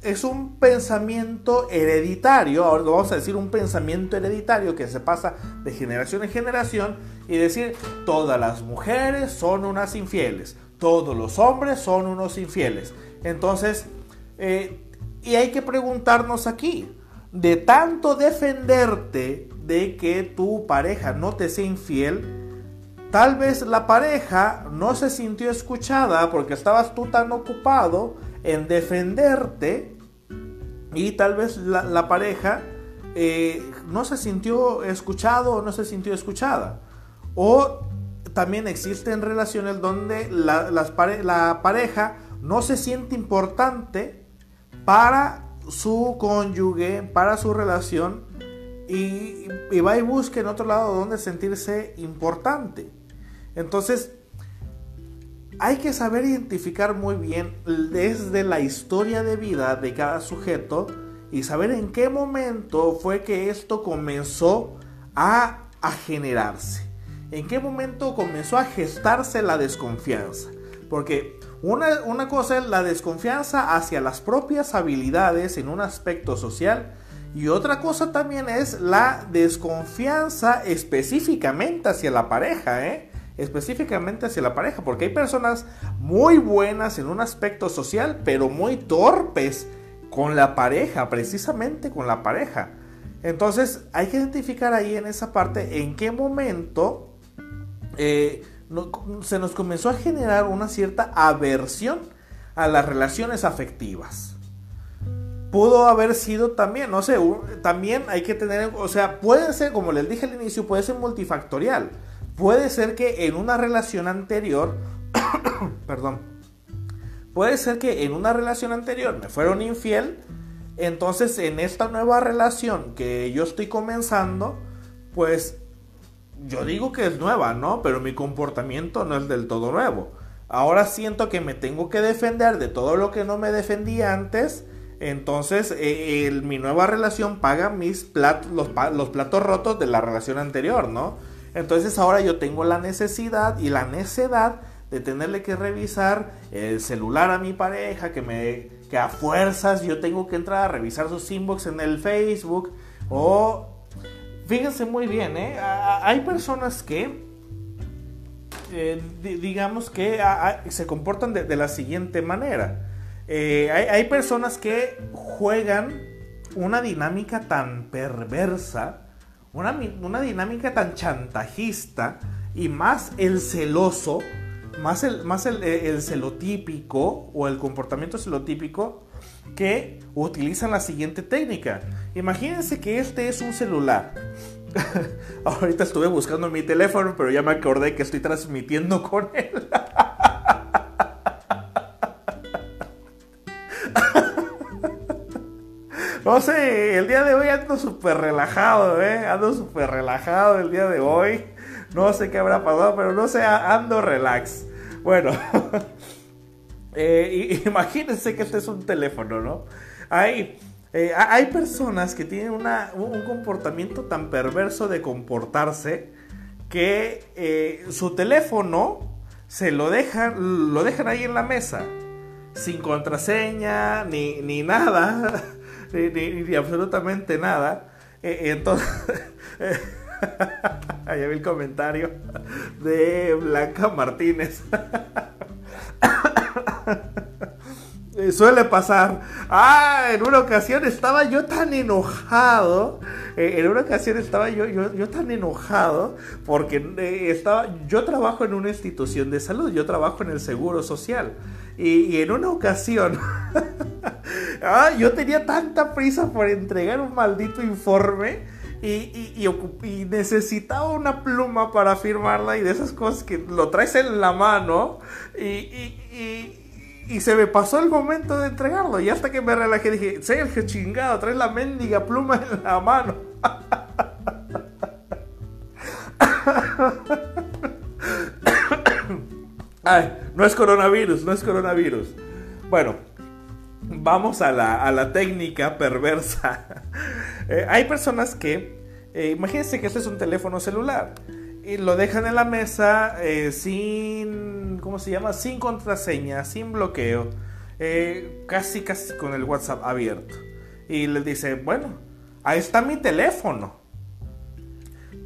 es un pensamiento hereditario, ahora vamos a decir un pensamiento hereditario que se pasa de generación en generación y decir todas las mujeres son unas infieles, todos los hombres son unos infieles. Entonces, eh, y hay que preguntarnos aquí, de tanto defenderte de que tu pareja no te sea infiel, tal vez la pareja no se sintió escuchada porque estabas tú tan ocupado en defenderte y tal vez la, pareja eh, no se sintió escuchado o no se sintió escuchada. O también existen relaciones donde la, pareja no se siente importante para su cónyuge, para su relación y, y, va y busca en otro lado donde sentirse importante. Entonces, hay que saber identificar muy bien desde la historia de vida de cada sujeto y saber en qué momento fue que esto comenzó a, a generarse. ¿En qué momento comenzó a gestarse la desconfianza? Porque una, una, cosa es la desconfianza hacia las propias habilidades en un aspecto social y otra cosa también es la desconfianza específicamente hacia la pareja, ¿eh? específicamente hacia la pareja, porque hay personas muy buenas en un aspecto social, pero muy torpes con la pareja, precisamente con la pareja. Entonces hay que identificar ahí en esa parte en qué momento eh, se nos comenzó a generar una cierta aversión a las relaciones afectivas. Pudo haber sido también, no sé, también hay que tener, o sea, puede ser, como les dije al inicio, puede ser multifactorial. Puede ser que en una relación anterior, [COUGHS] perdón, puede ser que en una relación anterior me fueron infiel, entonces en esta nueva relación que yo estoy comenzando, pues yo digo que es nueva, ¿no? Pero mi comportamiento no es del todo nuevo. Ahora siento que me tengo que defender de todo lo que no me defendí antes. Entonces, eh, mi nueva relación paga mis los, los, platos rotos de la relación anterior, ¿no? Entonces ahora yo tengo la necesidad y la necedad de tenerle que revisar el celular a mi pareja, que me que a fuerzas yo tengo que entrar a revisar sus inbox en el Facebook o Fíjense muy bien, ¿eh? Hay personas que, eh, digamos que se comportan de, la siguiente manera. Eh, hay, personas que juegan una dinámica tan perversa, una, dinámica tan chantajista y más el celoso, más el, más el, el celotípico o el comportamiento celotípico que utilizan la siguiente técnica. Imagínense que este es un celular. [LAUGHS] Ahorita estuve buscando mi teléfono, pero ya me acordé que estoy transmitiendo con él. [LAUGHS] No sé, el día de hoy ando súper relajado, ¿eh? Ando súper relajado el día de hoy. No sé qué habrá pasado, pero no sé, ando relax. Bueno, [LAUGHS] eh, [LAUGHS] imagínense que este es un teléfono, ¿no? Hay, eh, hay personas que tienen un comportamiento tan perverso de comportarse que eh, su teléfono se lo dejan, lo dejan ahí en la mesa. sin contraseña, ni, ni nada, [LAUGHS] ni, absolutamente nada. E, entonces, [LAUGHS] ahí vi el comentario de Blanca Martínez. [LAUGHS] Eh, suele pasar. Ah, en una ocasión estaba yo tan enojado. Eh, en una ocasión estaba yo, yo, tan enojado porque eh, estaba, yo trabajo en una institución de salud, yo trabajo en el Seguro Social. Y, en una ocasión, [LAUGHS] ah, yo tenía tanta prisa por entregar un maldito informe. Y, necesitaba una pluma para firmarla y de esas cosas que lo traes en la mano y, se me pasó el momento de entregarlo. Y hasta que me relajé dije, Sergio, chingado, traes la mendiga pluma en la mano. [COUGHS] No es coronavirus, no es coronavirus. Bueno, vamos a la, técnica perversa. [LAUGHS] Eh, hay personas que, eh, imagínense que este es un teléfono celular y lo dejan en la mesa eh, sin, ¿cómo se llama? Sin contraseña, sin bloqueo, casi casi con el WhatsApp abierto. Y les dice, bueno, ahí está mi teléfono.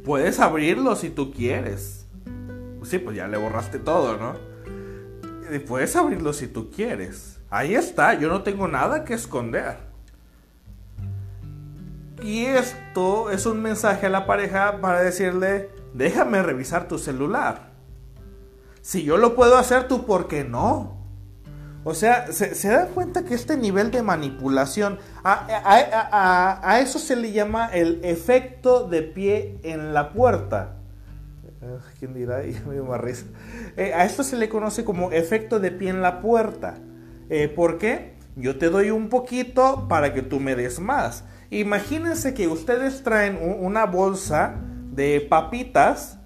Puedes abrirlo si tú quieres. Sí, pues ya le borraste todo, ¿no? puedes abrirlo si tú quieres. Ahí está, yo no tengo nada que esconder. Y esto es un mensaje a la pareja para decirle, déjame revisar tu celular. Si yo lo puedo hacer, tú, ¿por qué no? O sea, se, da cuenta que este nivel de manipulación, a, eso se le llama el efecto de pie en la puerta. Ah, ¿Quién dirá? [LAUGHS] Me. Eh, a esto se le conoce como efecto de pie en la puerta. Eh, ¿Por qué? Yo te doy un poquito para que tú me des más. Imagínense que ustedes traen una bolsa de papitas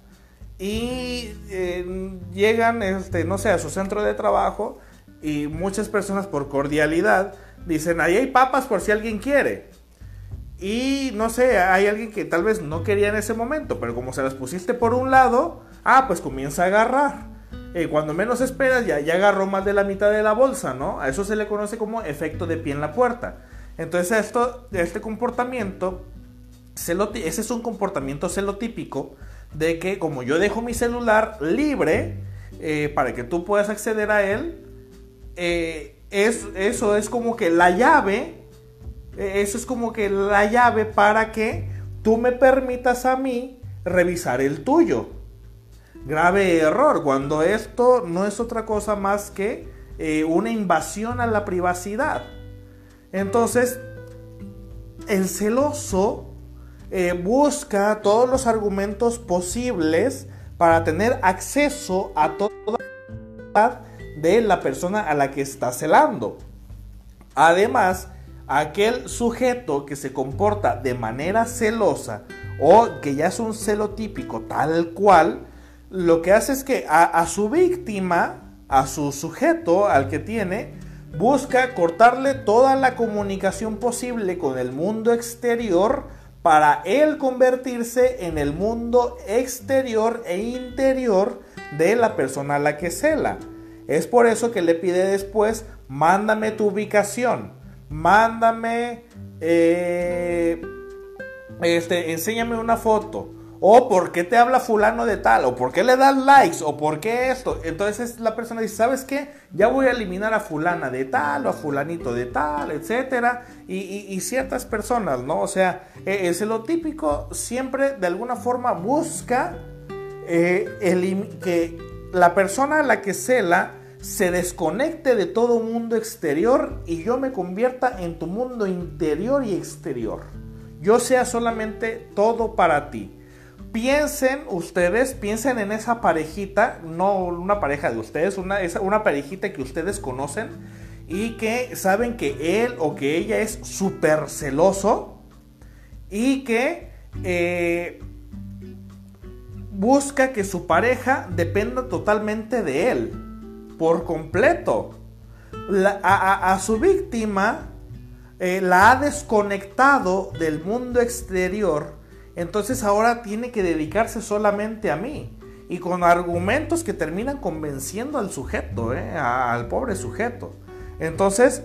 y eh, llegan, este, no sé, a su centro de trabajo y muchas personas por cordialidad dicen, ahí hay papas por si alguien quiere. Y no sé, hay alguien que tal vez no quería en ese momento, pero como se las pusiste por un lado, ah, pues comienza a agarrar. Eh, cuando menos esperas, ya, ya agarró más de la mitad de la bolsa, ¿no? A eso se le conoce como efecto de pie en la puerta. Entonces, esto, este comportamiento ese es un comportamiento celotípico de que como yo dejo mi celular libre eh, para que tú puedas acceder a él, eh, es, eso es como que la llave, eso es como que la llave para que tú me permitas a mí revisar el tuyo. Grave error, cuando esto no es otra cosa más que una invasión a la privacidad. Entonces, el celoso eh, busca todos los argumentos posibles para tener acceso a toda la de la persona a la que está celando. Además, aquel sujeto que se comporta de manera celosa o que ya es un celo típico tal cual, lo que hace es que a, su víctima, a su sujeto, al que tiene, busca cortarle toda la comunicación posible con el mundo exterior para él convertirse en el mundo exterior e interior de la persona a la que cela. Es por eso que le pide después, mándame tu ubicación, mándame, eh, este, enséñame una foto, o por qué te habla fulano de tal, o por qué le das likes, o por qué esto. Entonces la persona dice, ¿sabes qué? Ya voy a eliminar a fulana de tal, o a fulanito de tal, etcétera. Y, ciertas personas, ¿no? O sea, eh, el celotípico siempre de alguna forma busca eh, que la persona a la que cela se desconecte de todo mundo exterior y yo me convierta en tu mundo interior y exterior. Yo sea solamente todo para ti piensen ustedes, piensen en esa parejita, no una pareja de ustedes, una, una parejita que ustedes conocen y que saben que él o que ella es súper celoso y que eh, busca que su pareja dependa totalmente de él, por completo. a, su víctima eh, la ha desconectado del mundo exterior entonces ahora tiene que dedicarse solamente a mí. Y con argumentos que terminan convenciendo al sujeto, ¿eh? al pobre sujeto. Entonces,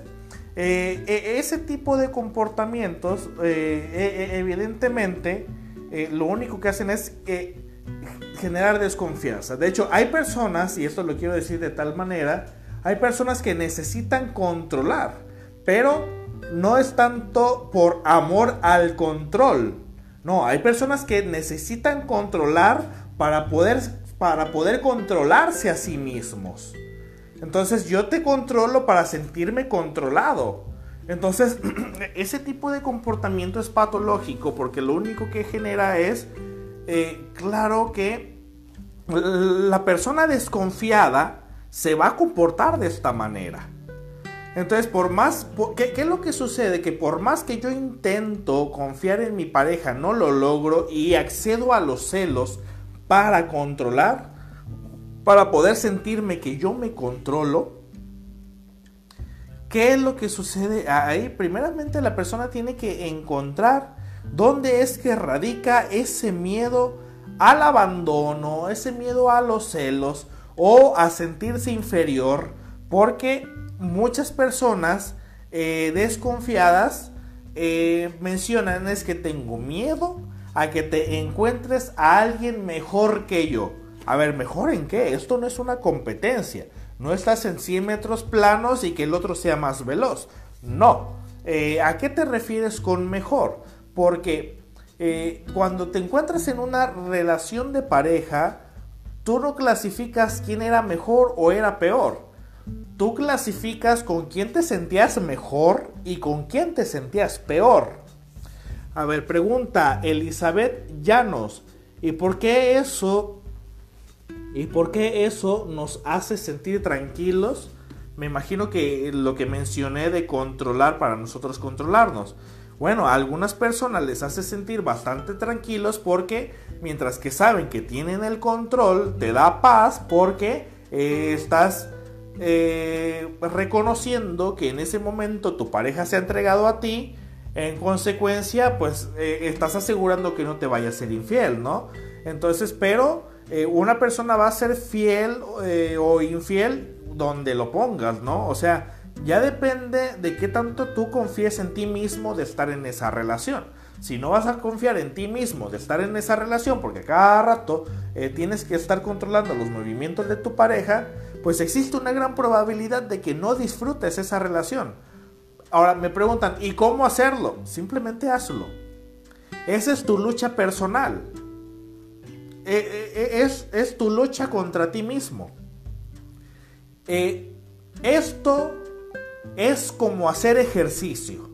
eh, e, ese tipo de comportamientos, eh, e, e, evidentemente, lo único que hacen es generar desconfianza. De hecho, hay personas, y esto lo quiero decir de tal manera, hay personas que necesitan controlar, pero no es tanto por amor al control. No, hay personas que necesitan controlar para poder, para poder controlarse a sí mismos. Entonces yo te controlo para sentirme controlado. Entonces [CLEARS THROAT] ese tipo de comportamiento es patológico porque lo único que genera es, eh, claro que la persona desconfiada se va a comportar de esta manera. Entonces, por más, ¿qué, ¿qué, es lo que sucede? Que por más que yo intento confiar en mi pareja, no lo logro y accedo a los celos para controlar, para poder sentirme que yo me controlo, ¿qué es lo que sucede ahí? Primeramente la persona tiene que encontrar dónde es que radica ese miedo al abandono, ese miedo a los celos o a sentirse inferior, porque muchas personas eh, desconfiadas eh, mencionan es que tengo miedo a que te encuentres a alguien mejor que yo. A ver, ¿mejor en qué? Esto no es una competencia. No estás en 100 metros planos y que el otro sea más veloz. No. Eh, ¿A qué te refieres con mejor? Porque cuando te encuentras en una relación de pareja, tú no clasificas quién era mejor o era peor. Tú clasificas con quién te sentías mejor y con quién te sentías peor. A ver, pregunta Elizabeth Llanos. ¿Y por qué eso ¿Y por qué eso nos hace sentir tranquilos? Me imagino que lo que mencioné de controlar para nosotros controlarnos. Bueno, a algunas personas les hace sentir bastante tranquilos porque mientras que saben que tienen el control, te da paz porque eh, estás eh, reconociendo que en ese momento tu pareja se ha entregado a ti. En consecuencia, pues eh, estás asegurando que no te vaya a ser infiel, ¿no? Entonces, pero eh, una persona va a ser fiel o infiel donde lo pongas, ¿no? O sea, ya depende de qué tanto tú confíes en ti mismo de estar en esa relación. Si no vas a confiar en ti mismo de estar en esa relación, porque cada rato tienes que estar controlando los movimientos de tu pareja, pues existe una gran probabilidad de que no disfrutes esa relación. Ahora me preguntan, ¿y cómo hacerlo? Simplemente hazlo. Esa es tu lucha personal. Eh, eh, eh, es, es, tu lucha contra ti mismo. esto es como hacer ejercicio.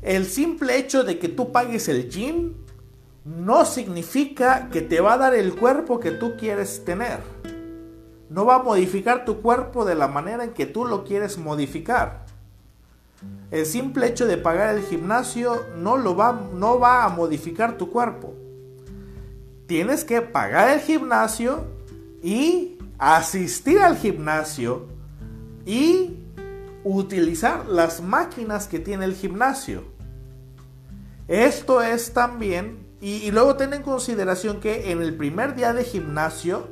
El simple hecho de que tú pagues el gym no significa que te va a dar el cuerpo que tú quieres tener. No va a modificar tu cuerpo de la manera en que tú lo quieres modificar. El simple hecho de pagar el gimnasio no, lo va, no va a modificar tu cuerpo tienes que pagar el gimnasio y asistir al gimnasio y utilizar las máquinas que tiene el gimnasio. Esto es también, y, luego ten en consideración que en el primer día de gimnasio,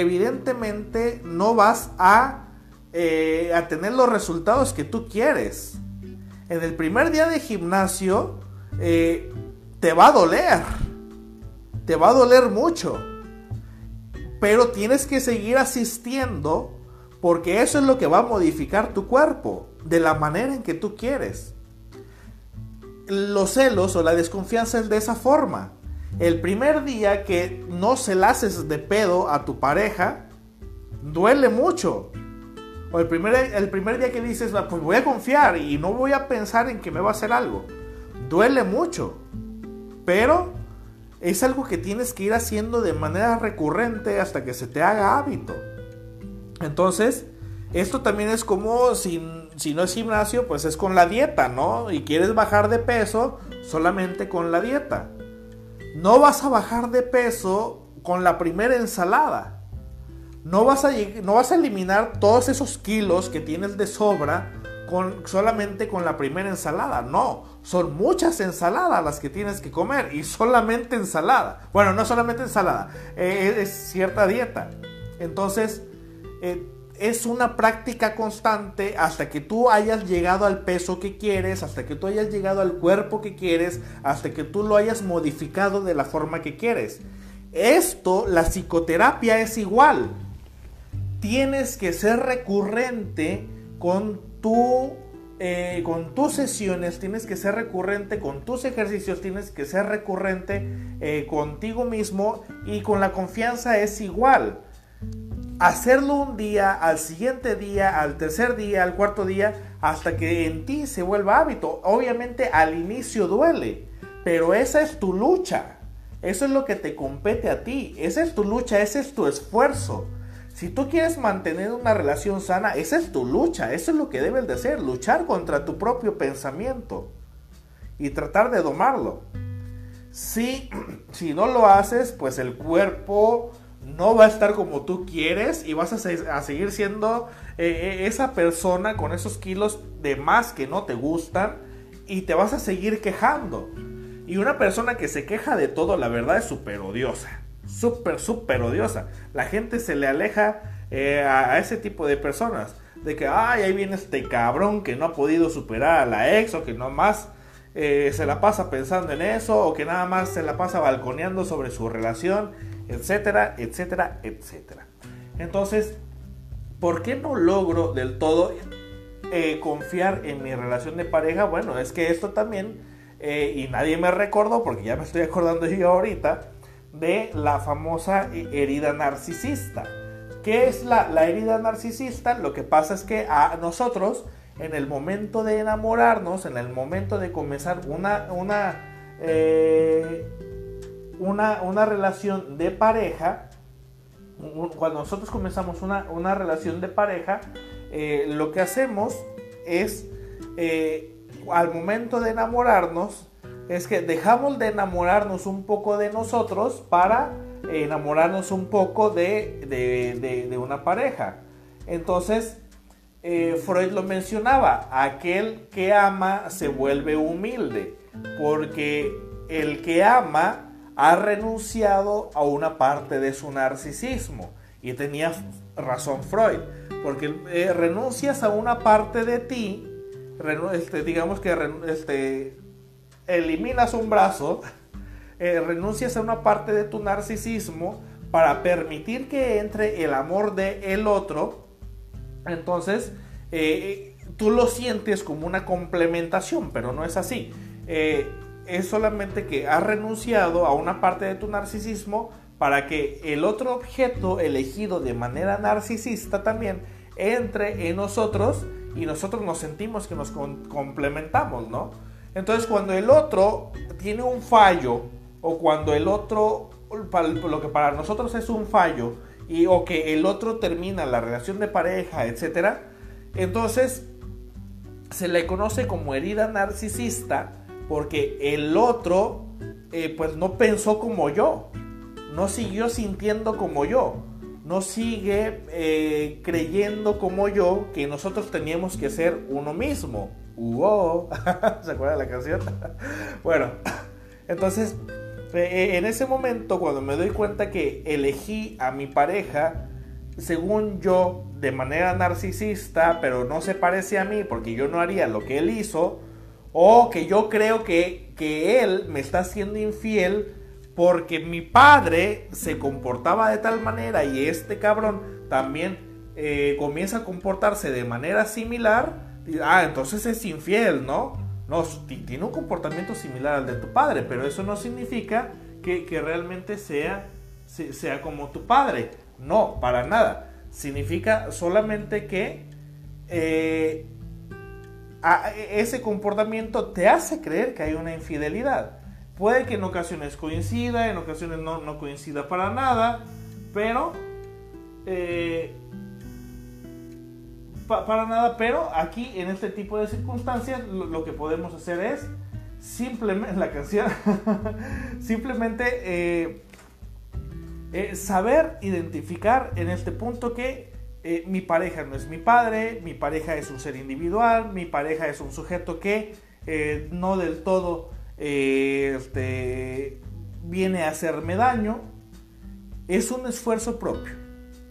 evidentemente no vas a, eh, a tener los resultados que tú quieres. En el primer día de gimnasio eh, te va a doler te va a doler mucho. Pero tienes que seguir asistiendo porque eso es lo que va a modificar tu cuerpo de la manera en que tú quieres. Los celos o la desconfianza es de esa forma. El primer día que no se la haces de pedo a tu pareja, duele mucho. O el primer, el primer día que dices, ah, pues voy a confiar y no voy a pensar en que me va a hacer algo. Duele mucho. Pero es algo que tienes que ir haciendo de manera recurrente hasta que se te haga hábito. Entonces, esto también es como si, si, no es gimnasio, pues es con la dieta, ¿no? Y quieres bajar de peso solamente con la dieta. No vas a bajar de peso con la primera ensalada. No vas a, no vas a eliminar todos esos kilos que tienes de sobra solamente con la primera ensalada. No, son muchas ensaladas las que tienes que comer y solamente ensalada. Bueno, no solamente ensalada, eh, es cierta dieta. Entonces, eh, es una práctica constante hasta que tú hayas llegado al peso que quieres, hasta que tú hayas llegado al cuerpo que quieres, hasta que tú lo hayas modificado de la forma que quieres. Esto, la psicoterapia es igual. Tienes que ser recurrente con tu eh, con tus sesiones, tienes que ser recurrente con tus ejercicios, tienes que ser recurrente eh, contigo mismo y con la confianza es igual hacerlo un día, al siguiente día, al tercer día, al cuarto día, hasta que en ti se vuelva hábito. Obviamente al inicio duele, pero esa es tu lucha. Eso es lo que te compete a ti. Esa es tu lucha, ese es tu esfuerzo. Si tú quieres mantener una relación sana, esa es tu lucha. Eso es lo que debes de hacer. Luchar contra tu propio pensamiento. Y tratar de domarlo. Si, [CLEARS THROAT] si no lo haces, pues el cuerpo no va a estar como tú quieres y vas a, seguir siendo eh, eh, esa persona con esos kilos de más que no te gustan y te vas a seguir quejando. Y una persona que se queja de todo, la verdad es súper odiosa. Súper, súper odiosa. La gente se le aleja eh, a, ese tipo de personas. De que, ay, ahí viene este cabrón que no ha podido superar a la ex o que no más se la pasa pensando en eso o que nada más se la pasa balconeando sobre su relación etcétera, etcétera, etcétera. Entonces, ¿por qué no logro del todo eh, confiar en mi relación de pareja? Bueno, es que esto también, eh, y nadie me recordó, porque ya me estoy acordando yo ahorita, de la famosa herida narcisista. ¿Qué es la, herida narcisista? Lo que pasa es que a nosotros, en el momento de enamorarnos, en el momento de comenzar una, una eh, una, relación de pareja, cuando nosotros comenzamos una, relación de pareja, eh, lo que hacemos es, eh, al momento de enamorarnos, es que dejamos de enamorarnos un poco de nosotros para enamorarnos un poco de, de, una pareja. Entonces, eh, Freud lo mencionaba, aquel que ama se vuelve humilde, porque el que ama ha renunciado a una parte de su narcisismo. Y tenía razón Freud, porque eh, renuncias a una parte de ti, este, digamos que este, eliminas un brazo, eh, renuncias a una parte de tu narcisismo para permitir que entre el amor de el otro, entonces eh, tú lo sientes como una complementación, pero no es así es solamente que has renunciado a una parte de tu narcisismo para que el otro objeto elegido de manera narcisista también entre en nosotros y nosotros nos sentimos que nos complementamos, ¿no? Entonces cuando el otro tiene un fallo o cuando el otro, lo que para nosotros es un fallo, y, o que el otro termina la relación de pareja, etc., entonces se le conoce como herida narcisista porque el otro eh, pues no pensó como yo, no siguió sintiendo como yo, no sigue eh, creyendo como yo que nosotros teníamos que ser uno mismo. [LAUGHS] ¿Se acuerda de la canción? [LAUGHS] bueno, [COUGHS] entonces eh, en ese momento cuando me doy cuenta que elegí a mi pareja, según yo, de manera narcisista, pero no se parece a mí porque yo no haría lo que él hizo, o que yo creo que, él me está siendo infiel porque mi padre se comportaba de tal manera y este cabrón también eh, comienza a comportarse de manera similar. ah, entonces es infiel, ¿no? No, tiene un comportamiento similar al de tu padre, pero eso no significa que, realmente sea, sea como tu padre. No, para nada. Significa solamente que eh, ese comportamiento te hace creer que hay una infidelidad. Puede que en ocasiones coincida, en ocasiones no, coincida para nada, pero... Eh, para nada, pero aquí en este tipo de circunstancias lo, que podemos hacer es simplemente, [LAUGHS] la canción, simplemente eh, eh, saber identificar en este punto que eh, mi pareja no es mi padre, mi pareja es un ser individual, mi pareja es un sujeto que eh, no del todo eh, este, viene a hacerme daño, es un esfuerzo propio.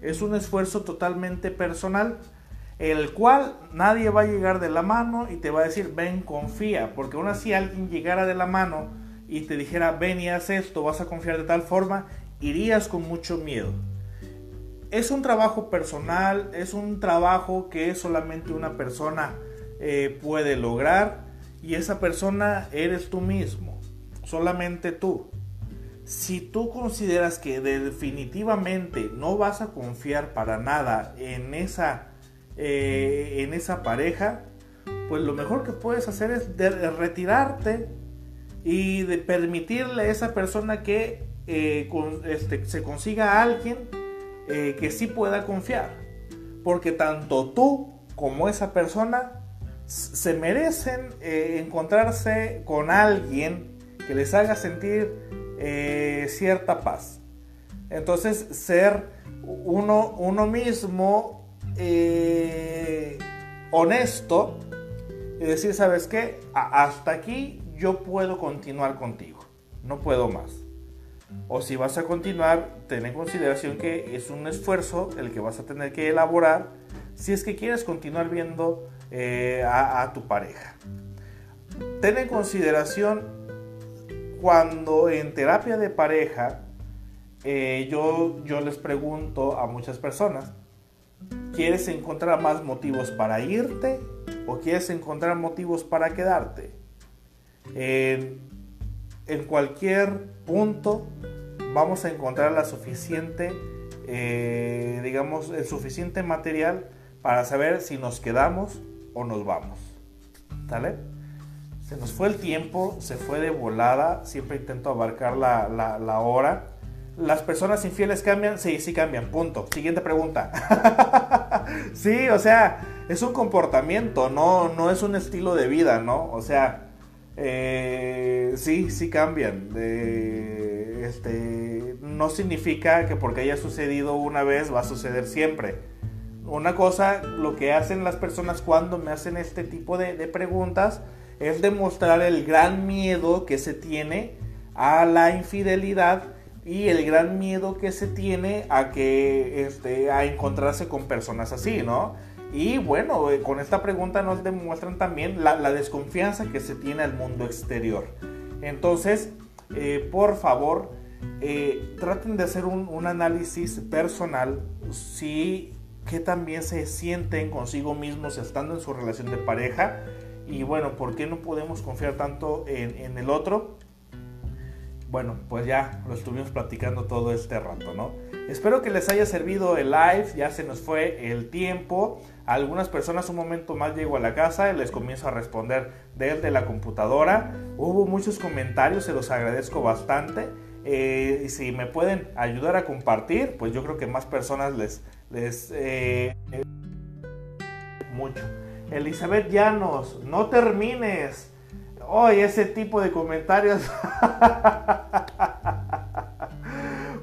Es un esfuerzo totalmente personal, el cual nadie va a llegar de la mano y te va a decir, ven, confía, porque aún así alguien llegara de la mano y te dijera, ven y haz esto, vas a confiar de tal forma, irías con mucho miedo. Es un trabajo personal, es un trabajo que solamente una persona eh, puede lograr y esa persona eres tú mismo, solamente tú. Si tú consideras que definitivamente no vas a confiar para nada en esa, eh, en esa pareja, pues lo mejor que puedes hacer es retirarte y de permitirle a esa persona que eh, este, se consiga a alguien eh, que sí pueda confiar. Porque tanto tú como esa persona se merecen encontrarse con alguien que les haga sentir eh, cierta paz. Entonces, ser uno, uno mismo eh, honesto y decir, ¿sabes qué? hasta aquí yo puedo continuar contigo, no puedo más. O si vas a continuar, ten en consideración que es un esfuerzo el que vas a tener que elaborar si es que quieres continuar viendo eh, a, tu pareja. Ten en consideración cuando en terapia de pareja eh, yo, yo les pregunto a muchas personas, ¿quieres encontrar más motivos para irte o quieres encontrar motivos para quedarte? En cualquier punto vamos a encontrar la suficiente, eh, digamos, el suficiente material para saber si nos quedamos o nos vamos. ¿Sale? Se nos fue el tiempo, se fue de volada, siempre intento abarcar la, la, hora. ¿Las personas infieles cambian? Sí, sí cambian, punto. Siguiente pregunta. [LAUGHS] sí, o sea, es un comportamiento, no, no es un estilo de vida, ¿no? O sea, eh, sí, sí cambian. este, no significa que porque haya sucedido una vez va a suceder siempre. Una cosa, lo que hacen las personas cuando me hacen este tipo de, de preguntas, es demostrar el gran miedo que se tiene a la infidelidad y el gran miedo que se tiene a que este, a encontrarse con personas así, ¿no? Y bueno, eh, con esta pregunta nos demuestran también la, desconfianza que se tiene al mundo exterior. Entonces, eh, por favor, eh, traten de hacer un, análisis personal si que también se sienten consigo mismos estando en su relación de pareja y bueno, ¿por qué no podemos confiar tanto en, el otro? Bueno, pues ya lo estuvimos platicando todo este rato, ¿no? Espero que les haya servido el live, ya se nos fue el tiempo. Algunas personas un momento más llego a la casa y les comienzo a responder desde la computadora. Hubo muchos comentarios, se los agradezco bastante. Eh, si me pueden ayudar a compartir, pues yo creo que más personas les... les eh, mucho. Elizabeth Llanos, no termines. Hoy ese tipo de comentarios. [LAUGHS]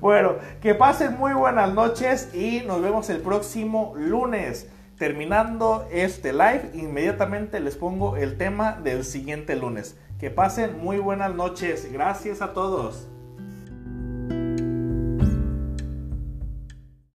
bueno, que pasen muy buenas noches y nos vemos el próximo lunes. Terminando este live, inmediatamente les pongo el tema del siguiente lunes. Que pasen muy buenas noches. Gracias a todos.